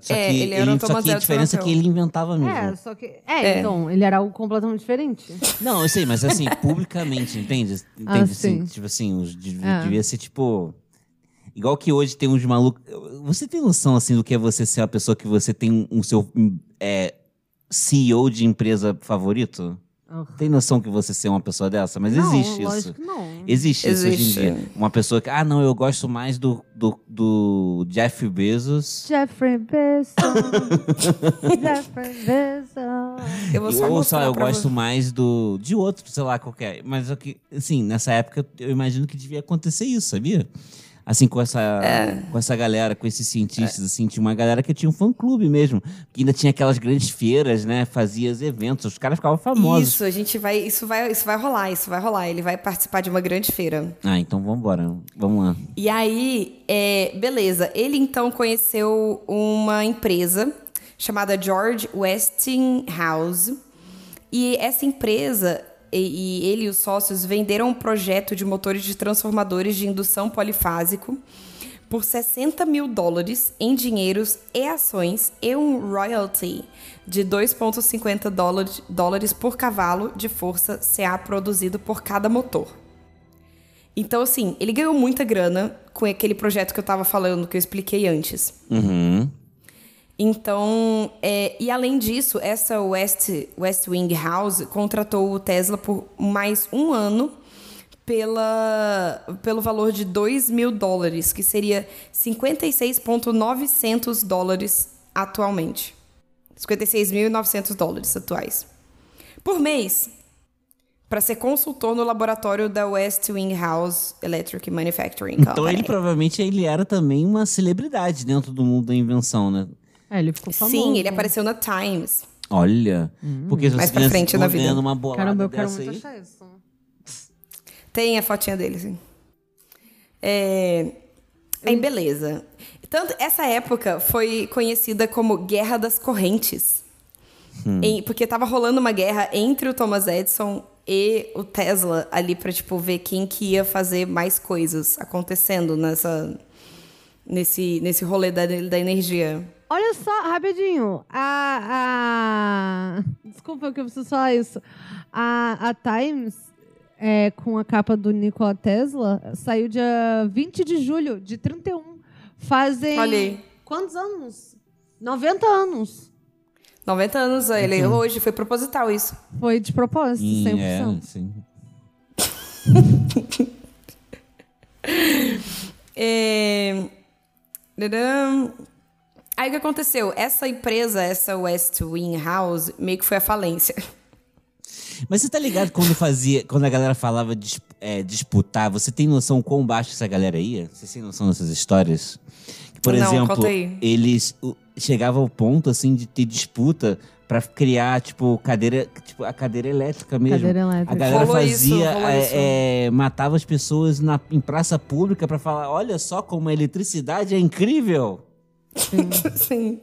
Só É, que, ele era um só que a diferença é que ele inventava mesmo. é, só que. É, então, ele era algo completamente diferente. Não, eu sei, mas assim, publicamente, entende? Entende? Ah, assim, sim. tipo assim, os, de- É. devia ser tipo. Igual que hoje tem uns malucos. Você tem noção, assim, do que é você ser uma pessoa que você tem um seu é, CEO de empresa favorito? Tem noção que você ser uma pessoa dessa? Mas não, existe isso. lógico que não. Existe, isso hoje em Existe. dia. Uma pessoa que, ah, não, eu gosto mais do, do, do Jeff Bezos. Jeffrey Bezos. Jeffrey Bezos. Eu vou só Ou só eu gosto mais do de outro, sei lá, qualquer. Mas assim, nessa época eu imagino que devia acontecer isso, sabia? Assim, com essa, É. com essa galera, com esses cientistas, assim, tinha uma galera que tinha um fã-clube mesmo. Que ainda tinha aquelas grandes feiras, né? Fazia os eventos, os caras ficavam famosos. Isso, a gente vai, isso vai, isso vai rolar, isso vai rolar. Ele vai participar de uma grande feira. Ah, então vambora, vamos lá. E aí, é, beleza. Ele então conheceu uma empresa chamada George Westinghouse. E essa empresa e, ele e os sócios venderam um projeto de motores de transformadores de indução polifásico por 60 mil dólares em dinheiros e ações e um royalty de 2,50 dólares, dólares por cavalo de força CA produzido por cada motor. Então, assim, ele ganhou muita grana com aquele projeto que eu tava falando, que eu expliquei antes. Uhum. Então, é, e além disso, essa West, West Wing House contratou o Tesla por mais um ano pela, pelo valor de 2 mil dólares, que seria 56,900 dólares atualmente. 56.900 dólares atuais. Por mês, para ser consultor no laboratório da West Wing House Electric Manufacturing Company. Então ele provavelmente ele era também uma celebridade dentro do mundo da invenção, né? É, ele ficou famoso. Sim, ele apareceu na Times. Olha, porque se Mais pra frente na vida. uma bolada Caramba, eu quero muito aí, achar isso. Tem a fotinha dele, sim. É... Aí, beleza. Tanto, essa época foi conhecida como Guerra das Correntes. Em- porque tava rolando uma guerra entre o Thomas Edison e o Tesla ali pra, tipo, ver quem que ia fazer mais coisas acontecendo nessa... Nesse, nesse rolê da, da energia. Olha só, rapidinho. A, a... Desculpa que eu preciso falar isso. A, a Times, é, com a capa do Nikola Tesla, saiu dia 20 de julho de 31. Fazem. Olha aí. Quantos anos? 90 anos. 90 anos, ele hoje, foi proposital isso. Foi de propósito, Sim, 100%. é, sim. É... Aí o que aconteceu? Essa empresa, essa West Wing House, meio que foi a falência. Mas você tá ligado quando fazia, quando a galera falava de é, disputar, você tem noção quão baixo essa galera ia? Você tem noção dessas histórias? Por Não, exemplo, eles chegavam ao ponto assim de ter disputa pra criar tipo cadeira, tipo a cadeira elétrica mesmo. Cadeira elétrica. A galera Rolou fazia, é, isso. é, matava as pessoas na, em praça pública pra falar, olha só como a eletricidade é incrível. Sim.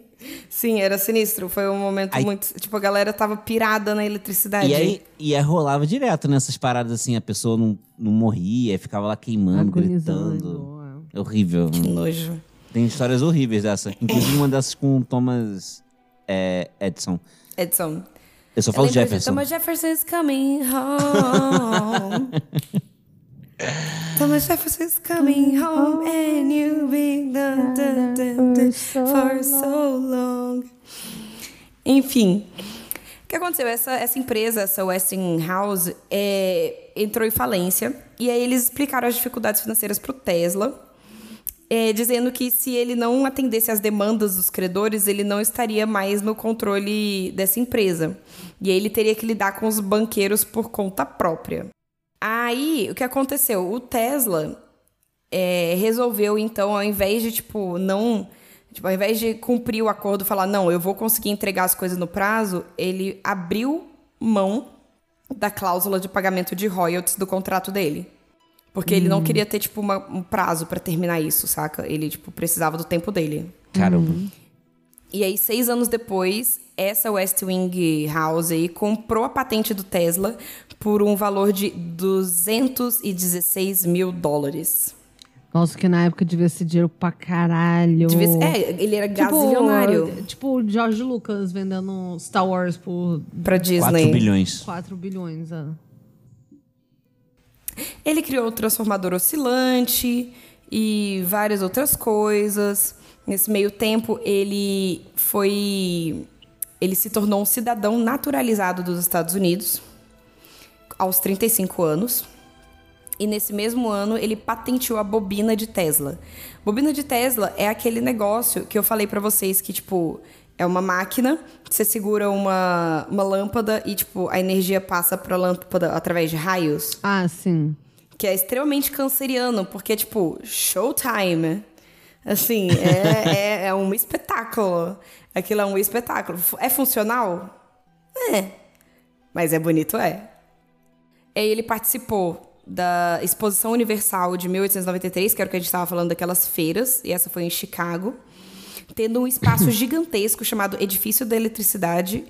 Sim, era sinistro. Foi um momento Aí- muito. Tipo, a galera tava pirada na eletricidade. E aí, e aí rolava direto nessas paradas assim, a pessoa não, não morria, ficava lá queimando, Agonizando. gritando. É horrível. Que nojo. Tem histórias horríveis dessa. Inclusive uma dessas com o Thomas é, Edison. Edson. Eu só falo Eu de Jefferson. Thomas Jefferson is coming home. Thomas Jefferson is coming home and you've been dun, dun, dun, dun, for so long. Enfim. O que aconteceu? Essa, essa empresa, essa Westinghouse, é, entrou em falência. E aí eles explicaram as dificuldades financeiras para o Tesla. é, dizendo que se ele não atendesse às demandas dos credores, ele não estaria mais no controle dessa empresa. E aí ele teria que lidar com os banqueiros por conta própria. Aí, o que aconteceu? O Tesla é, resolveu, então, ao invés de, tipo, não. Tipo, ao invés de cumprir o acordo e falar, não, eu vou conseguir entregar as coisas no prazo, ele abriu mão da cláusula de pagamento de royalties do contrato dele. Porque ele não queria ter, tipo, uma- um prazo pra terminar isso, saca? Ele, tipo, precisava do tempo dele. Caramba. E aí, seis anos depois, essa West Wing House aí comprou a patente do Tesla por um valor de 216 mil dólares. Nossa, que na época devia ser dinheiro pra caralho. Devia ser- é, ele era gazilionário Tipo o George Lucas vendendo Star Wars por pra 4 Disney. bilhões. 4 bilhões. ah. Ele criou o transformador oscilante e várias outras coisas. Nesse meio tempo, ele foi. Ele se tornou um cidadão naturalizado dos Estados Unidos aos 35 anos. E nesse mesmo ano, ele patenteou a bobina de Tesla. Bobina de Tesla é aquele negócio que eu falei pra vocês que, tipo, é uma máquina, você segura uma, uma lâmpada e, tipo, a energia passa pra lâmpada através de raios Ah, sim. que é extremamente canceriano, porque, tipo, showtime. Assim, é, é, é um espetáculo. Aquilo é um espetáculo. É funcional? É. Mas é bonito, é. E ele participou da Exposição Universal de 1893, que era o que a gente estava falando daquelas feiras, e essa foi em Chicago, tendo um espaço gigantesco chamado Edifício da Eletricidade,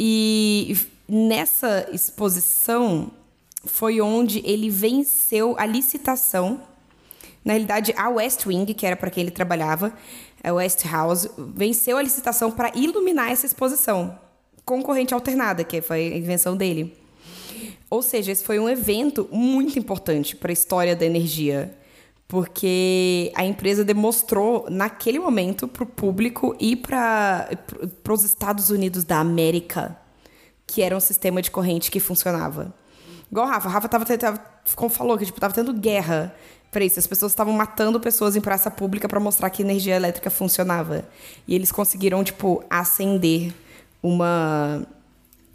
e nessa exposição foi onde ele venceu a licitação. Na realidade, a West Wing, que era para quem ele trabalhava, a West House, venceu a licitação para iluminar essa exposição com corrente alternada, que foi a invenção dele. Ou seja, esse foi um evento muito importante para a história da energia, porque a empresa demonstrou naquele momento para o público e para os Estados Unidos da América que era um sistema de corrente que funcionava. Igual o Rafa. O Rafa tava, tava, falou, que tipo, tendo guerra isso. As pessoas estavam matando pessoas em praça pública para mostrar que energia elétrica funcionava. E eles conseguiram, tipo, acender uma,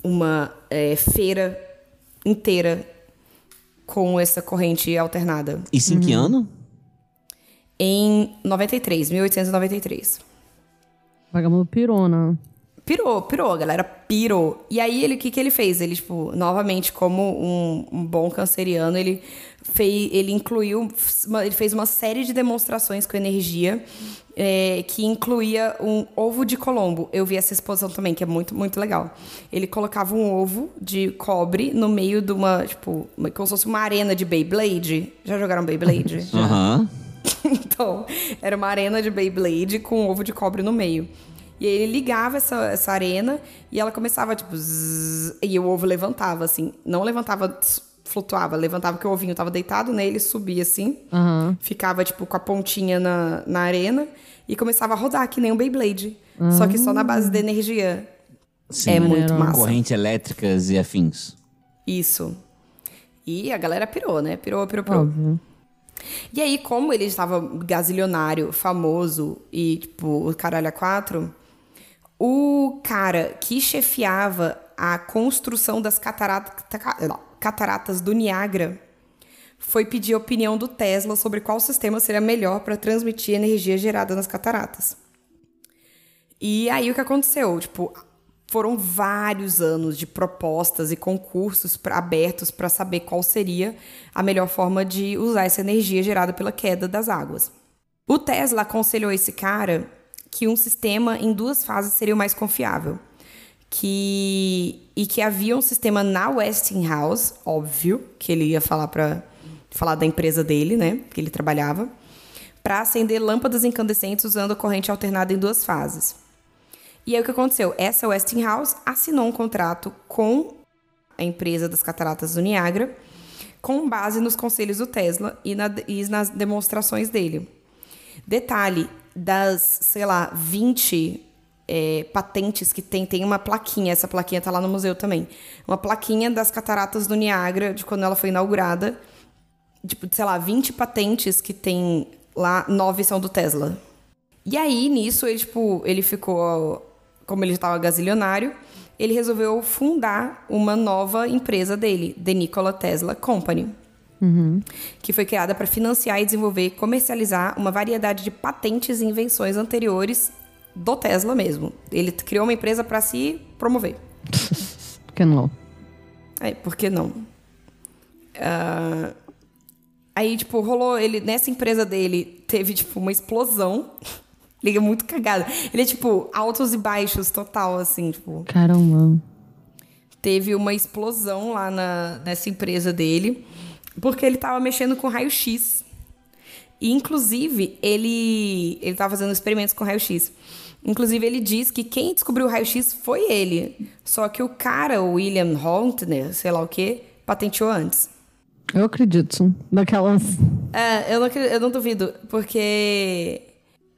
uma é, feira inteira com essa corrente alternada. Isso em que ano? Em 93, 1893. Vagabundo pirona. Pirou, pirou, a galera pirou. E aí, ele, o que, que ele fez? Ele, tipo, novamente, como um, um bom canceriano, ele, fez, ele incluiu, ele fez uma série de demonstrações com energia é, que incluía um ovo de Colombo. Eu vi essa exposição também, que é muito, muito legal. Ele colocava um ovo de cobre no meio de uma, tipo, uma, como se fosse uma arena de Beyblade. Já jogaram Beyblade? Aham. então, era uma arena de Beyblade com um ovo de cobre no meio. E aí ele ligava essa, essa arena e ela começava, tipo, zzz, e o ovo levantava, assim. Não levantava, flutuava, levantava que o ovinho tava deitado nele, subia assim. Aham. Ficava, tipo, com a pontinha na, na arena e começava a rodar, que nem um Beyblade. Só que só na base da energia. Sim. É muito massa. Corrente elétricas e afins. Isso. E a galera pirou, né? Pirou, pirou, pirou. Óbvio. E aí, como ele estava gazilionário, famoso e, tipo, o caralho a quatro, o cara que chefiava a construção das catarata- ca- cataratas do Niágara foi pedir a opinião do Tesla sobre qual sistema seria melhor para transmitir energia gerada nas cataratas. E aí o que aconteceu? Tipo, foram vários anos de propostas e concursos pra- abertos para saber qual seria a melhor forma de usar essa energia gerada pela queda das águas. O Tesla aconselhou esse cara que um sistema em duas fases seria o mais confiável. Que, e que havia um sistema na Westinghouse, óbvio, que ele ia falar para falar da empresa dele, né, que ele trabalhava, para acender lâmpadas incandescentes usando a corrente alternada em duas fases. E aí o que aconteceu? Essa Westinghouse assinou um contrato com a empresa das cataratas do Niágara, com base nos conselhos do Tesla e, na- e nas demonstrações dele. Detalhe, das, sei lá, 20 é, patentes que tem, tem uma plaquinha, essa plaquinha tá lá no museu também. Uma plaquinha das cataratas do Niágara, de quando ela foi inaugurada. Tipo, sei lá, 20 patentes que tem lá, nove são do Tesla. E aí, nisso, ele, tipo, ele ficou. Como ele estava gazilionário, ele resolveu fundar uma nova empresa dele, The Nikola Tesla Company. Que foi criada para financiar e desenvolver e comercializar uma variedade de patentes e invenções anteriores do Tesla mesmo. Ele criou uma empresa para se promover. Por que não? É, por que não? Ah, aí, tipo, rolou. Ele, nessa empresa dele, teve, tipo, uma explosão. Ele é muito cagado. Ele é, tipo, altos e baixos total, assim, tipo. Caramba. Teve uma explosão lá na, nessa empresa dele, porque ele tava mexendo com raio-x. E, inclusive, ele, ele tava fazendo experimentos com raio-x. Inclusive, ele diz que quem descobriu o raio-x foi ele. Só que o cara, o William Hontner, sei lá o quê, patenteou antes. Eu acredito. Daquelas. É, eu não, eu não duvido, porque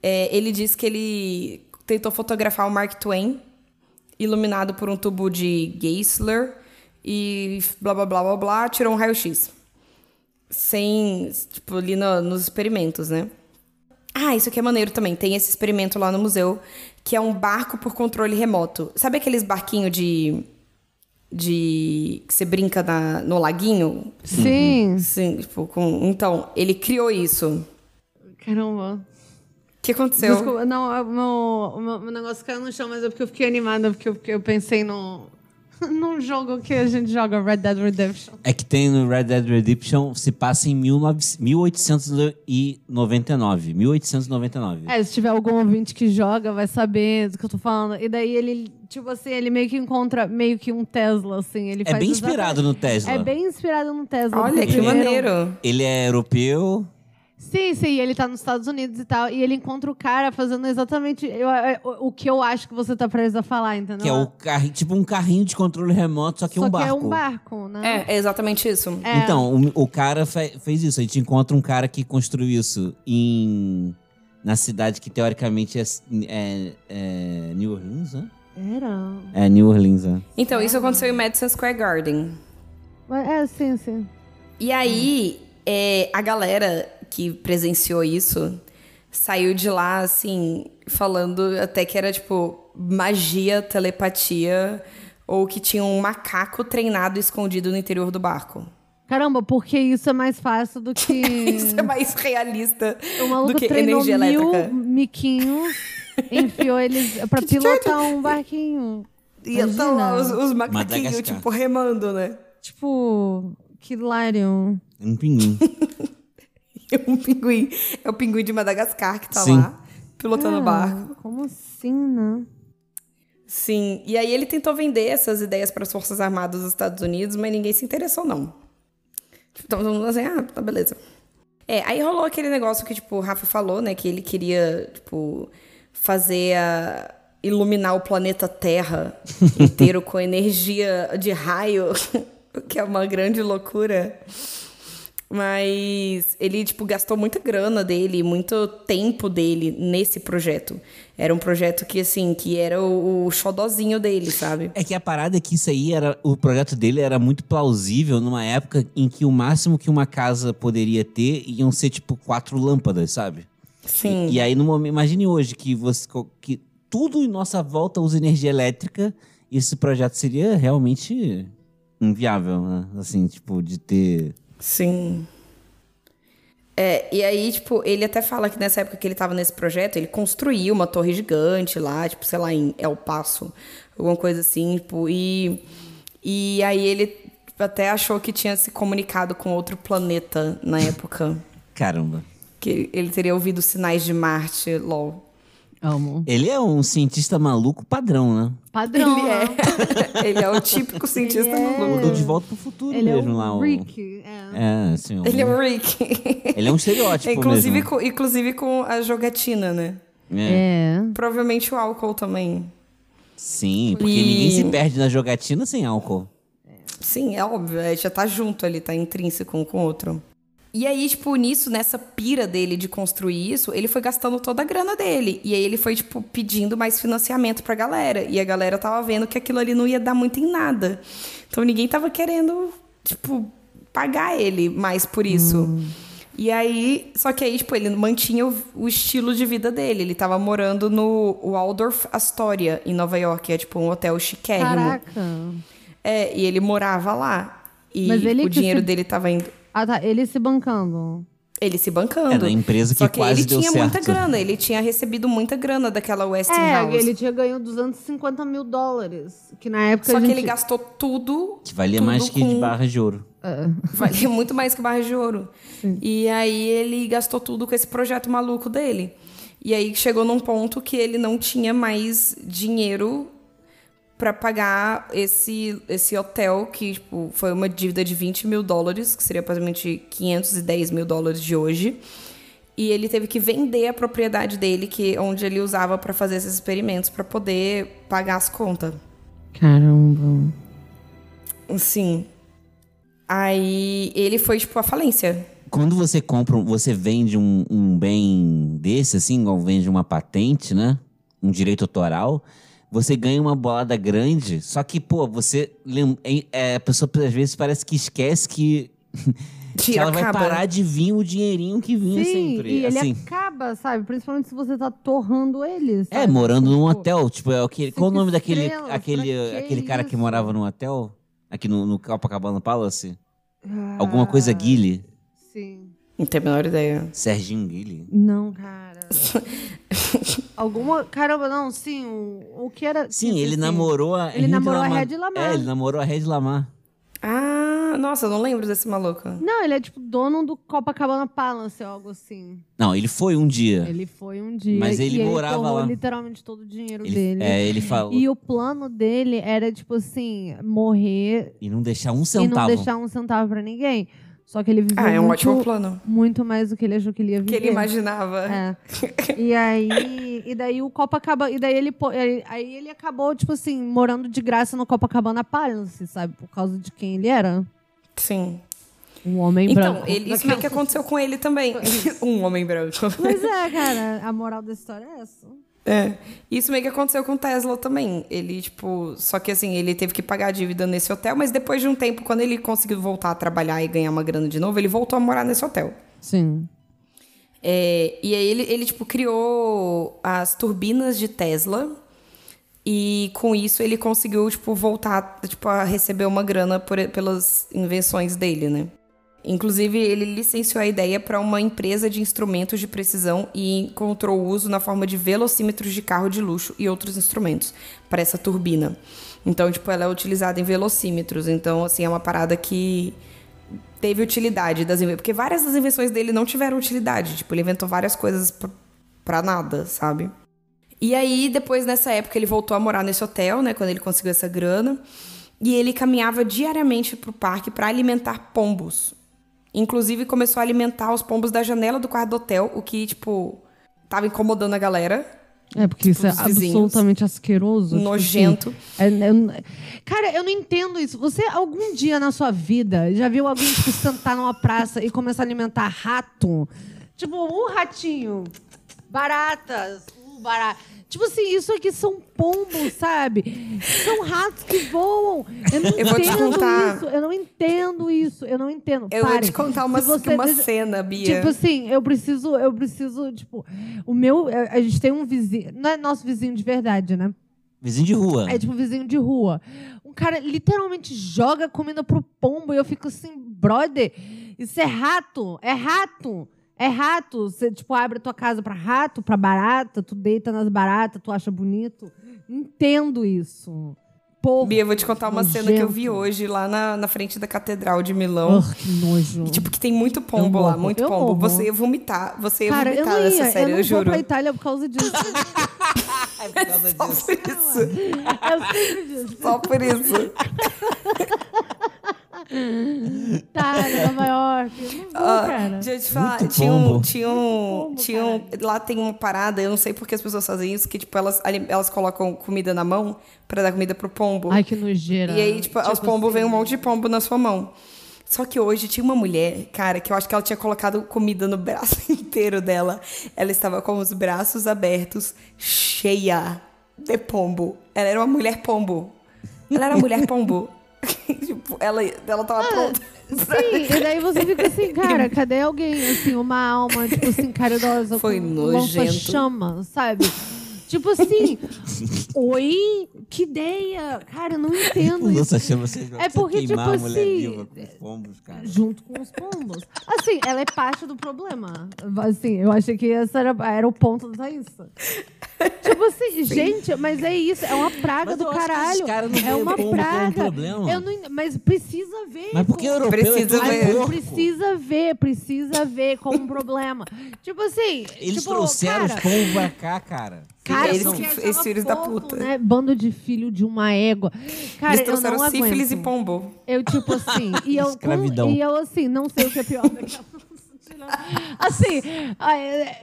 é, ele diz que ele tentou fotografar o Mark Twain, iluminado por um tubo de Geisler, e blá blá blá blá blá, tirou um raio-x. Sem, tipo, ali no- nos experimentos, né? Ah, isso aqui é maneiro também. Tem esse experimento lá no museu, que é um barco por controle remoto. Sabe aqueles barquinhos de. de. que você brinca na- no laguinho? Sim. Sim, tipo, com... Então, ele criou isso. Caramba. O que aconteceu? Desculpa, não, o meu, o meu, meu negócio caiu no chão, mas é porque eu fiquei animada, porque eu, porque eu pensei no. Num jogo que a gente joga Red Dead Redemption. É que tem no Red Dead Redemption, se passa em 19 1899. 1899. É, se tiver algum ouvinte que joga, vai saber do que eu tô falando. E daí ele, tipo assim, ele meio que encontra meio que um Tesla, assim. Ele É faz bem exatamente- inspirado no Tesla. É bem inspirado no Tesla. Olha, que um- maneiro. Ele é europeu. Sim, sim, ele tá nos Estados Unidos e tal. E ele encontra o cara fazendo exatamente eu- eu- o que eu acho que você tá prestes a falar, entendeu? Que é o carrinho, tipo um carrinho de controle remoto, só que Só um barco. que é um barco, né? É, é exatamente isso. É. Então, o, o cara fe- fez isso. A gente encontra um cara que construiu isso em na cidade que teoricamente é, é- é New Orleans, né? Era. É New Orleans, né? Então, isso aconteceu em Madison Square Garden. É, sim, sim. E aí, é, a galera que presenciou isso saiu de lá, assim, falando até que era, tipo, magia, telepatia, ou que tinha um macaco treinado escondido no interior do barco. Caramba, porque isso é mais fácil do que. Isso é mais realista o maluco do que treinou energia mil elétrica. miquinhos, enfiou eles pra pilotar um barquinho. E então lá os, os macaquinhos, tipo, remando, né? Tipo, que hilário. Um pinguim. É um pinguim. É o pinguim de Madagascar que tá Sim. lá, pilotando o Ah, barco. Como assim, né? Sim, e aí ele tentou vender essas ideias para as Forças Armadas dos Estados Unidos, mas ninguém se interessou, não. Então todo mundo assim, ah, tá beleza. É, aí rolou aquele negócio que, tipo, o Rafa falou, né, que ele queria, tipo, fazer a... iluminar o planeta Terra inteiro com energia de raio, o que é uma grande loucura. Mas ele, tipo, gastou muita grana dele, muito tempo dele nesse projeto. Era um projeto que, assim, que era o, o xodozinho dele, sabe? É que a parada é que isso aí era. O projeto dele era muito plausível numa época em que o máximo que uma casa poderia ter iam ser, tipo, quatro lâmpadas, sabe? Sim. E aí, no momento. Imagine hoje que você. que tudo em nossa volta usa energia elétrica. Esse projeto seria realmente inviável, né? Assim, tipo, de ter. Sim. É, e aí, tipo, ele até fala que nessa época que ele tava nesse projeto, ele construiu uma torre gigante lá, tipo, sei lá, em El Paso, alguma coisa assim, tipo, e, e aí ele até achou que tinha se comunicado com outro planeta na época. Caramba. que ele teria ouvido sinais de Marte, lol. Amo. Ele é um cientista maluco padrão, né? Padrão. Ele né? é. ele é o típico cientista Ele é- maluco. O do De Volta pro Futuro Ele é mesmo o lá. o- Rick. É. É, assim. o- Ele é o Rick. Ele é um estereótipo inclusive, mesmo. com, inclusive com a jogatina, né? É. É. Provavelmente o álcool também. Sim, porque E- ninguém se perde na jogatina sem álcool. Sim, é óbvio. é, já tá junto ali, tá intrínseco um com o outro. E aí, tipo, nisso, nessa pira dele de construir isso, ele foi gastando toda a grana dele. E aí ele foi, tipo, pedindo mais financiamento pra galera. E a galera tava vendo que aquilo ali não ia dar muito em nada. Então ninguém tava querendo, tipo, pagar ele mais por isso. E aí, só que aí, tipo, ele mantinha o, o estilo de vida dele. Ele tava morando no Waldorf Astoria, em Nova York. É, tipo, um hotel chiquérrimo. Caraca. É, e ele morava lá. E Mas ele o dinheiro se- dele tava indo. Ah, tá. Ele se bancando. Ele se bancando. É da empresa que Só que quase ele deu tinha muita certo. grana, ele tinha recebido muita grana daquela Westinghouse. É, ele tinha ganho 250 mil dólares. Que na época Só a que gente... ele gastou tudo. Que valia tudo mais que de com- barra de ouro. Valia muito mais que barra de ouro. E aí ele gastou tudo com esse projeto maluco dele. E aí chegou num ponto que ele não tinha mais dinheiro pra pagar esse, esse hotel, que tipo, foi uma dívida de 20 mil dólares, que seria aproximadamente 510 mil dólares de hoje. E ele teve que vender a propriedade dele, que onde ele usava pra fazer esses experimentos, pra poder pagar as contas. Caramba. Sim. Aí ele foi, tipo, à falência. Quando você compra, um- você vende um, um bem desse, assim, igual vende uma patente, né? Um direito autoral, você ganha uma bolada grande, só que, pô, você. é- a pessoa às vezes parece que esquece que. que ela vai acaba. parar de vir o dinheirinho que vinha Sim, sempre. e ele assim. acaba, sabe? Principalmente se você tá torrando ele, É, morando num Tipo, hotel. Tipo, é aquele, qual o nome daquele, aquele, que aquele cara que isso? morava num hotel? Aqui no, no Copacabana Palace? Alguma coisa ah, Guile? Sim. Não tenho a menor ideia. Serginho Guile? Não, cara. Alguma. Caramba, não, sim. O, o que era. Sim, que- ele sim. namorou a. Ele Red namorou a Lamar. Red Lamar. É, ele namorou a Red Lamar. Ah, nossa, eu não lembro desse maluco. Não, ele é tipo dono do Copacabana Palace ou algo assim. Não, ele foi um dia. Ele foi um dia. Mas ele e morava torrou lá. literalmente todo o dinheiro Ele, dele. é, ele falou. E o plano dele era, tipo assim, morrer E não deixar um e não centavo. deixar um centavo pra ninguém. Só que ele viveu Ah, é um muito, ótimo plano. muito mais do que ele achou que ele ia Que viver. ele imaginava. É. E aí, e daí o Copacabana, e daí ele, aí ele acabou tipo assim, morando de graça no Copacabana Palace, sabe, por causa de quem ele era, Sim. um homem Então, branco. ele- isso meio que aconteceu com ele também. um homem branco. Pois é, cara, a moral da história é essa. É. Isso meio que aconteceu com o Tesla também. Ele, tipo, só que assim, ele teve que pagar a dívida nesse hotel, mas depois de um tempo, quando ele conseguiu voltar a trabalhar e ganhar uma grana de novo, ele voltou a morar nesse hotel. Sim. É, e aí ele, ele, tipo, criou as turbinas de Tesla. E com isso ele conseguiu, tipo, voltar tipo, a receber uma grana por- pelas invenções dele, né? Inclusive, ele licenciou a ideia para uma empresa de instrumentos de precisão e encontrou uso na forma de velocímetros de carro de luxo e outros instrumentos para essa turbina. Então, tipo, ela é utilizada em velocímetros. Então, assim, é uma parada que teve utilidade das invenções. Porque várias das invenções dele não tiveram utilidade. Tipo, ele inventou várias coisas pra nada, sabe? E aí, depois, nessa época, ele voltou a morar nesse hotel, né? Quando ele conseguiu essa grana. E ele caminhava diariamente pro parque para alimentar pombos. Inclusive, começou a alimentar os pombos da janela do quarto do hotel, o que, tipo, tava incomodando a galera. É, porque isso é vizinhos. absolutamente asqueroso. tipo Nojento. assim. É, eu- cara, eu não entendo isso. Você, algum dia na sua vida, já viu alguém tipo, sentar numa praça e começar a alimentar rato? Tipo, um ratinho, baratas, um barato. Tipo assim, isso aqui são pombos, sabe? São ratos que voam. Eu não Eu vou te entendo contar. isso. Eu não entendo isso. Eu não entendo. Eu vou te contar uma, você- uma deixa- cena, Bia. Tipo assim, eu preciso, eu preciso, tipo, o meu, a gente tem um vizinho, não é nosso vizinho de verdade, né? Vizinho de rua. É tipo vizinho de rua. Um cara literalmente joga comida pro pombo e eu fico assim, brother, isso é rato, é rato. É rato. Você, tipo, abre a tua casa pra rato, pra barata, tu deita nas baratas, tu acha bonito. Entendo isso. Porra, Bia, eu vou te contar uma cena que eu vi hoje lá na, na frente da Catedral de Milão. Ugh, que nojo. E, tipo, que tem muito pombo Eu lá, muito eu pombo. morro. Você ia vomitar. Você ia Cara, eu vomitar nessa ia, série, eu eu, não vou juro. pra Itália por causa disso. É por causa Só disso. por isso. eu sempre disse. Só por isso. Itália, Nova York. Não vou, Ah, cara. deixa eu te falar, Muito tinha um, tinha um, Pombo, tinha um, lá tem uma parada, eu não sei por que as pessoas fazem isso, que tipo elas elas colocam comida na mão pra dar comida pro pombo. Ai, que nojeira. E aí, tipo, aos pombos assim, vem um monte de pombo na sua mão. Só que hoje tinha uma mulher, cara, que eu acho que ela tinha colocado comida no braço inteiro dela. Ela estava com os braços abertos, cheia de pombo. Ela era uma mulher pombo. Ela era uma mulher pombo. tipo, ela, ela tava pronta. Sim, e daí você fica assim, cara, cadê alguém, assim, uma alma, tipo assim, caridosa, Foi com nojento. lança-chama, sabe? Tipo assim, oi, que ideia, cara, eu não entendo isso. Nossa, chama você É porque, tipo a mulher assim, viva com os pombos, cara. Junto com os pombos. Assim, ela é parte do problema. Assim, eu achei que esse era, era o ponto da Thaísa. Tipo assim, gente, mas é isso, é uma praga Mas do caralho. é uma pombo como praga. problema. Eu não, mas precisa ver. Mas por que como- europeu Precisa é ver. porco? Precisa ver, precisa ver como um problema. Tipo assim. Eles tipo, trouxeram cara, os pombos pra cá, cara. Cara, Eles que- esses filhos da puta. Né? Bando de filho de uma égua. Cara, Eles eu trouxeram não sífilis aguento. e pombo. Eu, tipo assim, e eu, Escravidão. e eu assim, não sei o que é pior. daqui a pouco, tirando. Assim,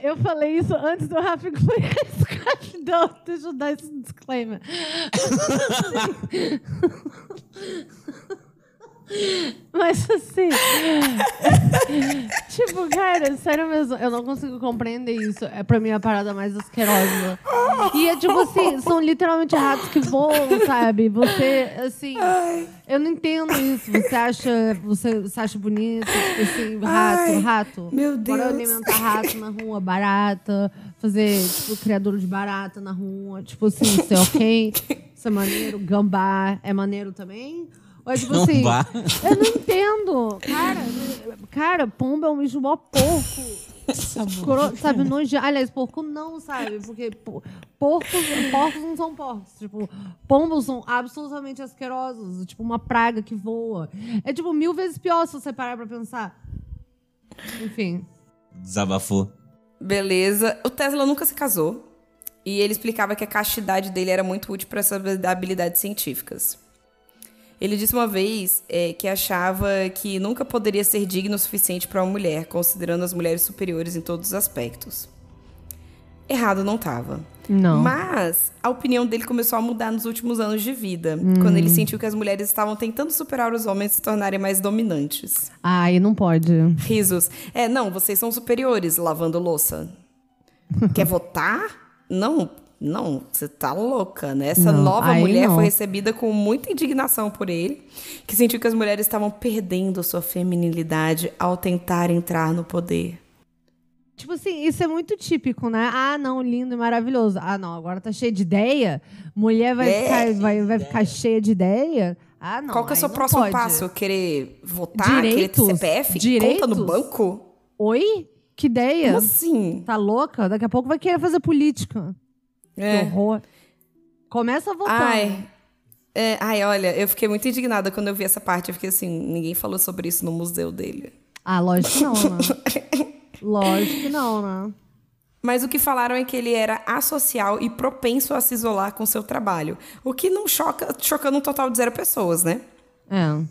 eu falei isso antes do Rafa a escravidão. Deixa eu dar esse disclaimer. Mas assim. tipo, cara, sério mesmo, eu não consigo compreender isso. É pra mim a parada mais asquerosa. E é tipo assim, são literalmente ratos que voam, sabe? Você, assim. Eu não entendo isso. Você acha, você, você acha bonito, tipo assim, rato, Ai, rato. meu Bora Deus. alimentar rato na rua, barata, fazer, tipo, criador de barata na rua. Tipo assim, isso é ok? Isso é maneiro? Gambá é maneiro também? É tipo assim, eu não entendo. Cara, cara, pomba é um bicho mó porco. Escro- sabe, nojo. Aliás, porco não, sabe? Porque po- porcos, porcos não são porcos. Tipo, pombos são absolutamente asquerosos. Tipo, uma praga que voa. É, tipo, mil vezes pior se você parar pra pensar. Enfim. Desabafou. Beleza. O Tesla nunca se casou. E ele explicava que a castidade dele era muito útil para essas habilidades científicas. Ele disse uma vez é, que achava que nunca poderia ser digno o suficiente para uma mulher, considerando as mulheres superiores em todos os aspectos. Errado não estava. Não. Mas a opinião dele começou a mudar nos últimos anos de vida, quando ele sentiu que as mulheres estavam tentando superar os homens e se tornarem mais dominantes. Ai, não pode. Risos. É, não, vocês são superiores lavando louça. Quer votar? Não, não, você tá louca, né? Essa Não, nova mulher não. foi recebida com muita indignação por ele, que sentiu que as mulheres estavam perdendo sua feminilidade ao tentar entrar no poder. Tipo assim, isso é muito típico, né? Ah, não, lindo e maravilhoso. Ah, não, agora tá cheio de ideia. Mulher vai, É. ficar, vai, vai ficar cheia de ideia. Ah, não. Qual que é o seu próximo pode. passo? Querer votar? Direitos? Querer ter CPF? Direitos? Conta no banco? Oi? Que ideia? Como assim? Tá louca? Daqui a pouco vai querer fazer política. Que É. horror. Começa votando. Ai. É, ai, olha, eu fiquei muito indignada quando eu vi essa parte. Eu fiquei assim, ninguém falou sobre isso no museu dele. Ah, lógico que não, né? lógico que não, né? Mas o que falaram é que ele era asocial e propenso a se isolar com seu trabalho. O que não choca, chocando um total de zero pessoas, né? É.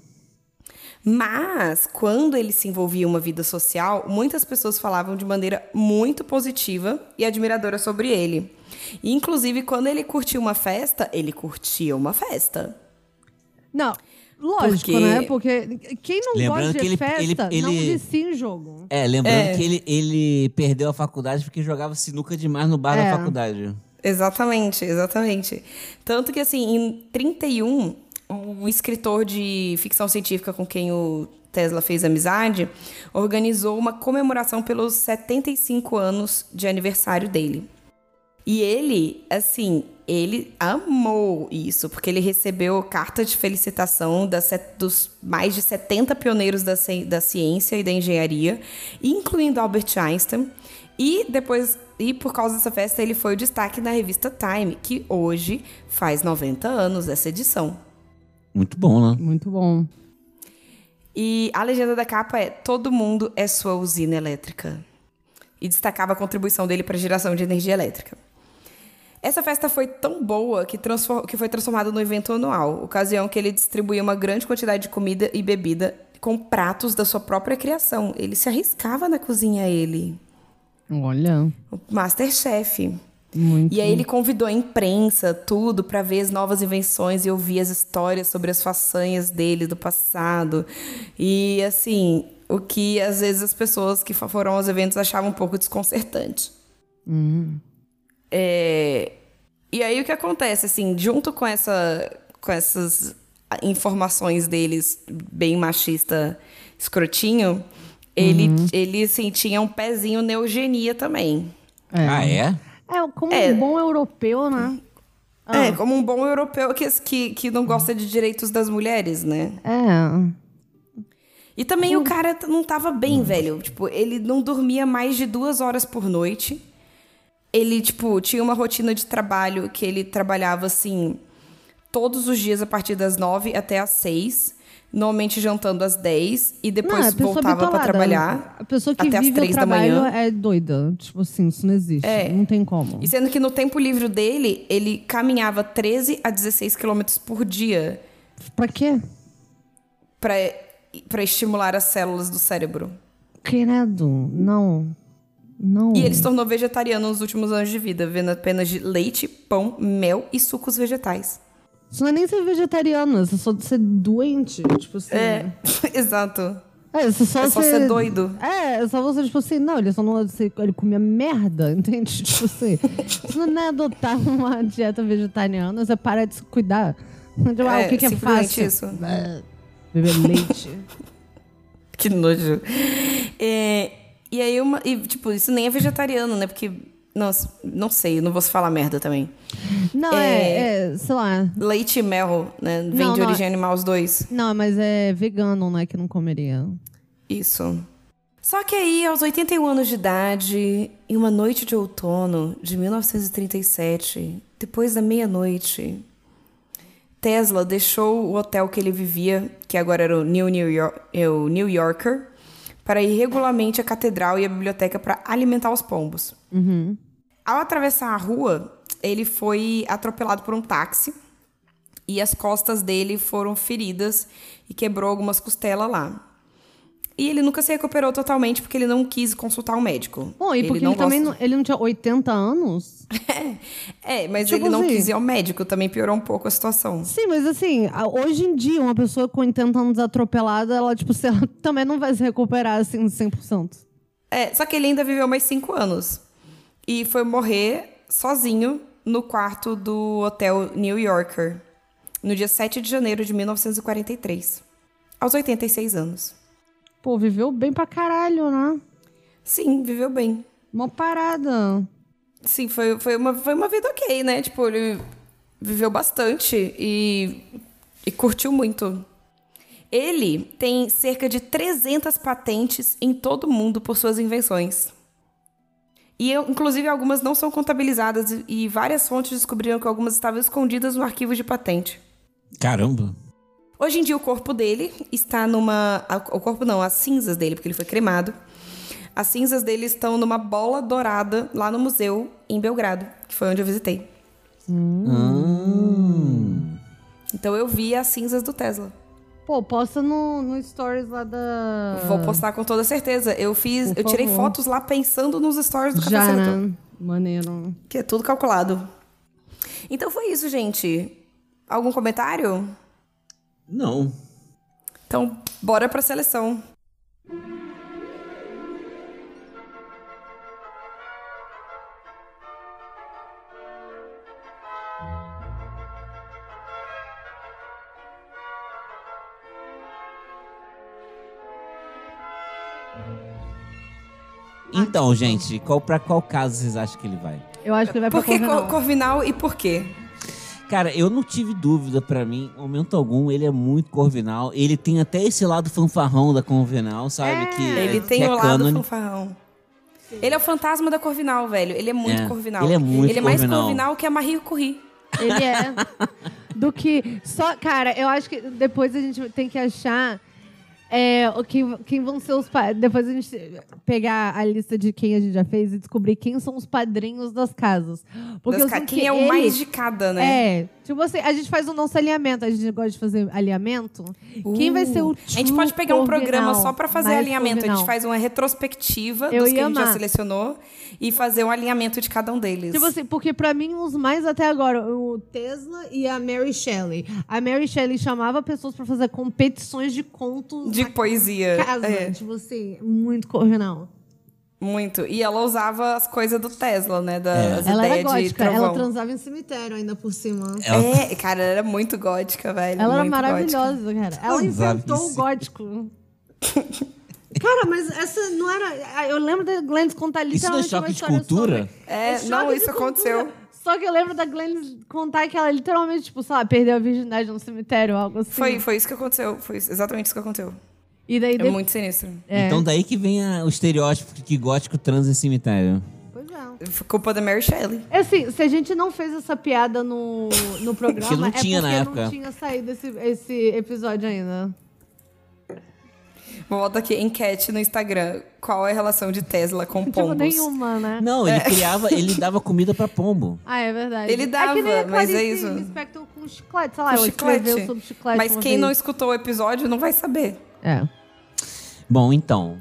Mas, quando ele se envolvia em uma vida social, muitas pessoas falavam de maneira muito positiva e admiradora sobre ele. E, inclusive, quando ele curtia uma festa, ele curtia uma festa. Não, lógico, Porque- né? Porque quem não Lembrando gosta de que ele- festa ele- não ele- vicia em jogo. É, lembrando É. que ele, ele perdeu a faculdade porque jogava sinuca demais no bar É. da faculdade. Exatamente, exatamente. Tanto que, assim, em 31, um escritor de ficção científica com quem o Tesla fez amizade organizou uma comemoração pelos 75 anos de aniversário dele. E ele, assim, ele amou isso, porque ele recebeu carta de felicitação das dos mais de 70 pioneiros da, da ciência e da engenharia, incluindo Albert Einstein. E depois, e por causa dessa festa, ele foi o destaque na revista Time, que hoje faz 90 anos essa edição. Muito bom, né? Muito bom. E a legenda da capa é Todo mundo é sua usina elétrica. E destacava a contribuição dele para a geração de energia elétrica. Essa festa foi tão boa que, que foi transformada no evento anual, ocasião que ele distribuía uma grande quantidade de comida e bebida com pratos da sua própria criação. Ele se arriscava na cozinha, ele. Olha, O Masterchef. muito. E aí ele convidou a imprensa, tudo, para ver as novas invenções e ouvir as histórias sobre as façanhas dele do passado. E assim, o que às vezes as pessoas que foram aos eventos achavam um pouco desconcertante. É, E aí o que acontece, assim, junto com, essa, com essas informações deles bem machista escrotinho, ele, ele assim, tinha um pezinho na eugenia também. É. Ah, é? É, como É. um bom europeu, né? É, como um bom europeu que, que, que não gosta de direitos das mulheres, né? É. E também o cara t- não tava bem, velho. Tipo, ele não dormia mais de duas horas por noite. Ele, tipo, tinha uma rotina de trabalho que ele trabalhava, assim, todos os dias a partir das nove até às seis. Normalmente jantando às dez. E Não, depois pessoa voltava pra bitolada. trabalhar. A pessoa que até às vive o três da trabalho manhã. é doida. Tipo assim, isso não existe. É. Não tem como. E sendo que no tempo livre dele, ele caminhava 13 a 16 quilômetros por dia. Pra quê? para para estimular as células do cérebro. Credo. Não. Não. E ele se tornou vegetariano nos últimos anos de vida, vivendo apenas de leite, pão, mel e sucos vegetais. Isso não é nem ser vegetariano, isso é só ser doente. Tipo assim. É, exato. É, só, É só ser doido. É, é só você, tipo assim, não, ele só não. Ele comia merda, entende? Tipo assim. isso não é adotar uma dieta vegetariana, você para de se cuidar. Tipo, ah, É, o que, que é fácil? isso. É, Beber leite. Que nojo. É, e aí, uma, e, tipo, isso nem é vegetariano, né? Porque, nossa, não sei, não vou falar merda também. Não, é, é, sei lá. Leite e mel, né? Vem Não, de não, origem animal os dois. Não, mas é vegano, né, que não comeria. Isso. Só que aí, aos 81 anos de idade, em uma noite de outono de 1937, depois da meia-noite, Tesla deixou o hotel que ele vivia, que agora era o New, New, York, é o New Yorker, para ir regularmente à catedral e à biblioteca para alimentar os pombos. Ao atravessar a rua, ele foi atropelado por um táxi e as costas dele foram feridas e quebrou algumas costelas lá. E ele nunca se recuperou totalmente porque ele não quis consultar um médico. Bom, e porque ele, não também gosta- não, ele não tinha 80 anos? É, mas Tipo ele não assim- quis ir ao médico, também piorou um pouco a situação. Sim, mas assim, hoje em dia, uma pessoa com 80 anos atropelada, ela, tipo, ela também não vai se recuperar assim 100%. É, só que ele ainda viveu mais cinco anos. E foi morrer sozinho no quarto do hotel New Yorker, no dia 7 de janeiro de 1943, aos 86 anos. Pô, viveu bem pra caralho, né? Sim, viveu bem. Uma parada. Sim, foi, foi, uma, foi uma vida ok, né? Tipo, ele viveu bastante e, e curtiu muito. Ele tem cerca de 300 patentes em todo o mundo por suas invenções. E, eu, inclusive, algumas não são contabilizadas e- e várias fontes descobriram que algumas estavam escondidas no arquivo de patente. Caramba. Hoje em dia, o corpo dele está numa. O corpo não, as cinzas dele, porque ele foi cremado. As cinzas dele estão numa bola dourada lá no museu em Belgrado, que foi onde eu visitei. Então eu vi as cinzas do Tesla. Pô, posta no, no stories lá da. Vou postar com toda certeza. Eu fiz. Por eu tirei favor. fotos lá pensando nos stories do Já, né? Maneiro. Que é tudo calculado. Então foi isso, gente. Algum comentário? Não. Então, bora pra seleção. Então, gente, qual, pra qual caso vocês acham que ele vai? Eu acho que ele vai Por pra que Corvinal. Cor- Corvinal e por quê? Cara, eu não tive dúvida pra mim, em momento algum, ele é muito Corvinal. Ele tem até esse lado fanfarrão da Corvinal, sabe? É. Que, Ele tem que é o lado cânone. fanfarrão. Ele é o fantasma da Corvinal, velho. Ele é muito É, Corvinal. ele é muito Ele é mais Corvinal. Corvinal que a Marie Curie. Ele é. Do que. Só, cara, eu acho que depois a gente tem que achar. É, quem, quem vão ser os. Depois a gente pegar a lista de quem a gente já fez e descobrir quem são os padrinhos das casas. Porque Das ca- Quem que é o mais de cada, né? É, tipo assim, a gente faz o nosso alinhamento. A gente gosta de fazer alinhamento. Quem vai ser o Uh, A gente pode pegar um programa só pra fazer alinhamento. A gente faz uma retrospectiva Eu dos que a gente já selecionou e fazer um alinhamento de cada um deles. Tipo assim, porque pra mim os mais até agora, o Tesla e a Mary Shelley. A Mary Shelley chamava pessoas pra fazer competições de contos de na poesia. casa. É, Tipo assim, muito corvinal. muito. E ela usava as coisas do Tesla, né? Das Ela era ideias de gótica, ela transava em cemitério ainda por cima. Ela- É, cara, ela era muito gótica, velho. Ela era muito gótica. maravilhosa, cara. Ela inventou o gótico. Cara, mas essa não era. Eu lembro da Glenn contar Isso não é literalmente uma choque de história cultura? sobre- É, choque não, de isso cultura. aconteceu. Só que eu lembro da Glenn contar que ela literalmente, tipo, sei lá, perdeu a virgindade no cemitério, algo assim. Foi, foi isso que aconteceu. Foi exatamente isso que aconteceu. E daí É muito sinistro. É. Então daí que vem a- o estereótipo de que gótico transa em cemitério. Pois é. Foi culpa da Mary Shelley. É assim, se a gente não fez essa piada no, no programa, Porque não é tinha porque na não época. tinha saído esse, esse episódio ainda. Volta aqui, enquete no Instagram. Qual é a relação de Tesla com Tipo, pombos? nenhuma, né? Não, ele criava, ele dava comida pra pombo. Ah, é verdade. Ele dava, é que nem a mas é isso. Lispector com chiclete, sei lá, Com ela chiclete. escreveu sobre chiclete Mas quem vez. não escutou o episódio não vai saber. É. Bom, então,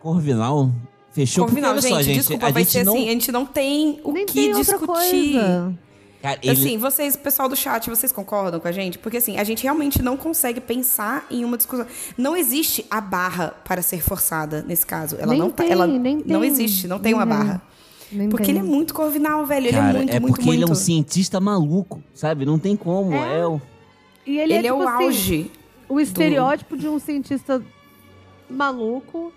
Corvinal fechou Corvinal, porque, gente, olha só, gente, desculpa, a vai gente ser não... assim, a gente não tem o Nem que tem outra discutir. coisa. Cara, ele... Assim, vocês, pessoal do chat, vocês concordam com a gente? Porque assim, a gente realmente não consegue pensar em uma discussão. Não existe a barra para ser forçada nesse caso. Ela Nem não tá- tem, ela nem não tem. existe, não tem uma barra. Nem Porque tem. ele é muito corvinal, velho. Ele Cara, é muito, é muito, porque ele é um cientista maluco, sabe? Não tem como. É. É, o... E ele, Ele, é, é, tipo o assim, auge. O estereótipo de um cientista maluco.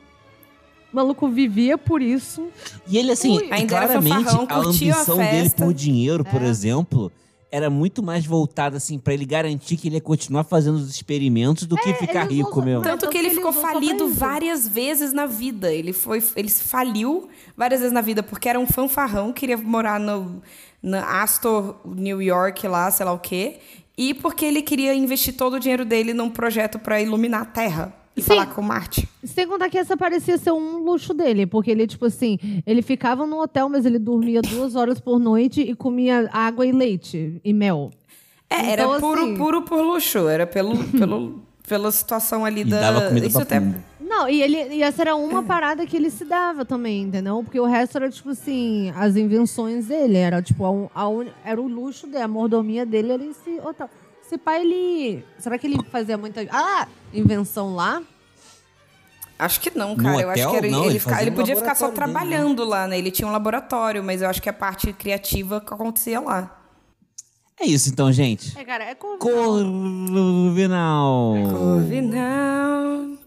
Maluco vivia por isso. E ele, assim, Ui. Ainda era claramente, fanfarrão, a curtia a ambição dele por dinheiro, É. por exemplo, era muito mais voltada, assim, pra ele garantir que ele ia continuar fazendo os experimentos do que ficar rico usou- mesmo. Tanto tanto que ele que ele ficou falido várias vezes na vida. Ele foi, ele faliu várias vezes na vida porque era um fanfarrão, queria morar no na Astor, New York lá, sei lá o quê, e porque ele queria investir todo o dinheiro dele num projeto para iluminar a Terra e Sim. falar com Marte. Sem contar que essa parecia ser um luxo dele, porque ele, tipo assim, ele ficava no hotel, mas ele dormia duas horas por noite e comia água e leite e mel. É, era Então, puro, assim- puro por luxo, era pelo, pelo, pela situação ali E da. dava comida Isso pra até- pombo. Não, e, ele, e essa era uma parada que ele se dava também, entendeu? Porque o resto era, tipo assim, as invenções dele. Era, tipo, a, un- a un- era o luxo dele, a mordomia dele era esse hotel. Esse pai, ele... Será que ele fazia muita... Ah, invenção lá? Acho que não, No cara. eu acho hotel? que era, Não, ele, ele fica- ele no podia ficar só né? trabalhando lá, né? Ele tinha um laboratório, mas eu acho que a parte criativa que acontecia lá. É isso então, gente. É, cara, é como... Corvinal. Corvinal.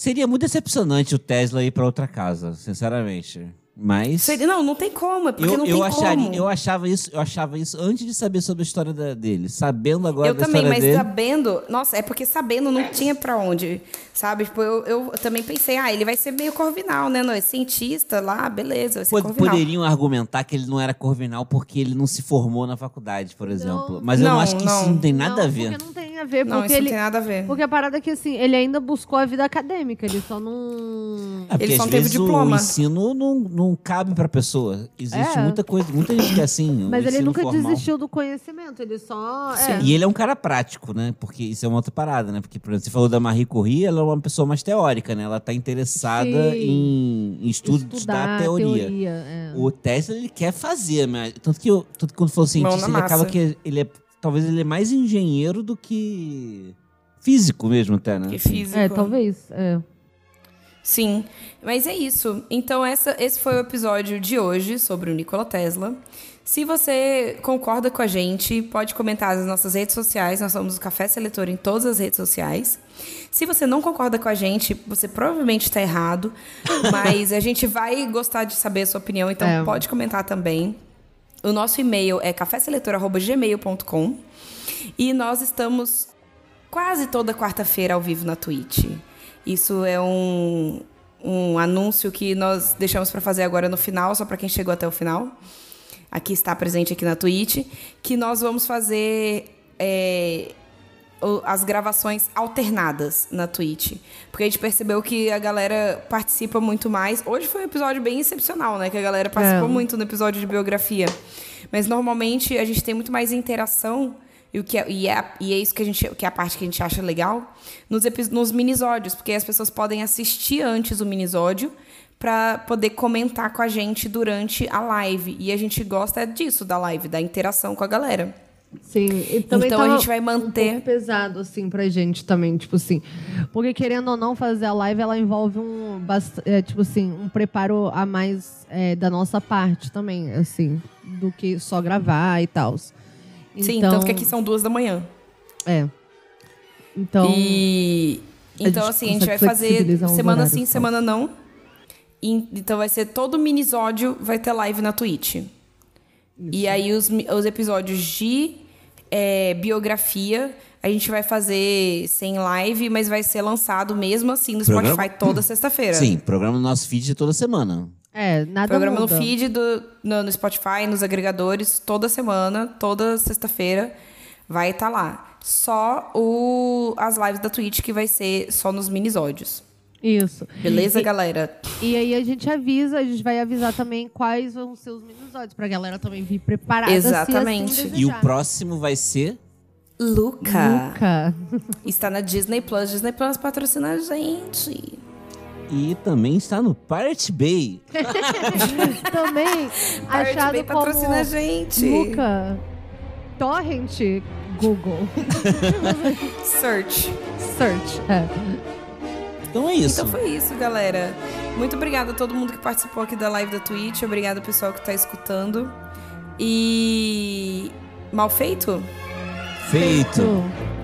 Seria muito decepcionante o Tesla ir pra outra casa, sinceramente. Mas Seria- Não, não tem como, é porque eu, não eu tem acharia, como. eu achava isso, eu achava isso antes de saber sobre a história da- dele. Sabendo agora Eu da também, história mas dele. sabendo. Nossa, é porque sabendo não tinha pra onde. Sabe? Tipo, eu, eu também pensei, ah, ele vai ser meio corvinal, né? Não, é cientista lá, beleza, vai ser Pod- corvinal. poderiam argumentar que ele não era corvinal porque ele não se formou na faculdade, por exemplo. Mas eu não Não, acho que isso não. não tem nada não, a ver. Porque não tem a ver, Não, porque isso ele... não tem nada a ver. Porque a parada é que, assim, ele ainda buscou a vida acadêmica, ele só não... É Ele só teve vezes o diploma. ensino não, não cabe pra pessoa. Existe É. muita coisa, muita gente que é assim. Mas ele nunca formal. desistiu do conhecimento, ele só... É. E ele é um cara prático, né? Porque isso é uma outra parada, né? Porque, por exemplo, você falou da Marie Curie, ela é uma pessoa mais teórica, né? Ela tá interessada Sim. em, em Estudar da teoria. é. O Tesla, ele quer fazer, mas... Tanto que, eu, tanto que quando falou cientista, na ele acaba que ele é... Talvez ele é mais engenheiro do que físico mesmo até, né? Que Assim. físico. É, talvez. É. Sim, mas é isso. Então, essa, esse foi o episódio de hoje sobre o Nikola Tesla. Se você concorda com a gente, pode comentar nas nossas redes sociais. Nós somos o Café Seletor em todas as redes sociais. Se você não concorda com a gente, você provavelmente está errado. Mas a gente vai gostar de saber a sua opinião, então É. pode comentar também. O nosso e-mail é caféseletor.gmail.com e nós estamos quase toda quarta-feira ao vivo na Twitch. Isso é um, um anúncio que nós deixamos para fazer agora no final, só para quem chegou até o final. Aqui está presente aqui na Twitch, que nós vamos fazer é, as gravações alternadas na Twitch. Porque a gente percebeu que a galera participa muito mais. Hoje foi um episódio bem excepcional, né? Que a galera participou É. muito no episódio de biografia. Mas normalmente a gente tem muito mais interação. E, o que é, e, é, e é isso que, a gente, que é a parte que a gente acha legal nos, nos minisódios, porque as pessoas podem assistir antes o minisódio para poder comentar com a gente durante a live. E a gente gosta disso, da live, da interação com a galera. Sim. E também Então a gente vai manter- Um pesado, assim, pra gente também, tipo assim. Porque querendo ou não fazer a live, ela envolve um, é, tipo assim, um preparo a mais é, da nossa parte também, assim, do que só gravar e tal. Sim, Então, tanto que aqui são duas da manhã. É. Então. E então assim, a gente vai fazer semana sim, semana não. E- então vai ser todo minisódio vai ter live na Twitch. E aí os, os episódios de é, biografia a gente vai fazer sem live, mas vai ser lançado mesmo assim no Programa- Spotify toda sexta-feira. Sim, programa no nosso feed toda semana. É, nada Programa muda. no feed, do, no, no Spotify, nos agregadores, toda semana, toda sexta-feira, vai estar lá. Só o, as lives da Twitch que vai ser só nos minisódios. Isso. Beleza, E- galera? E aí a gente avisa, a gente vai avisar também quais vão ser os minisódios, pra galera também vir preparada. Exatamente. Se assim E o próximo vai ser. Luca. Luca. Está na Disney Plus. Disney Plus patrocina a gente. E também está no Pirate Bay. também Pirate achado Bay como patrocina a gente. Luca Torrent Google Search. Search. É. Então é isso. Então foi isso, galera. Muito obrigada a todo mundo que participou aqui da live da Twitch. Obrigada ao pessoal que está escutando. E. Mal feito? Feito. Feito.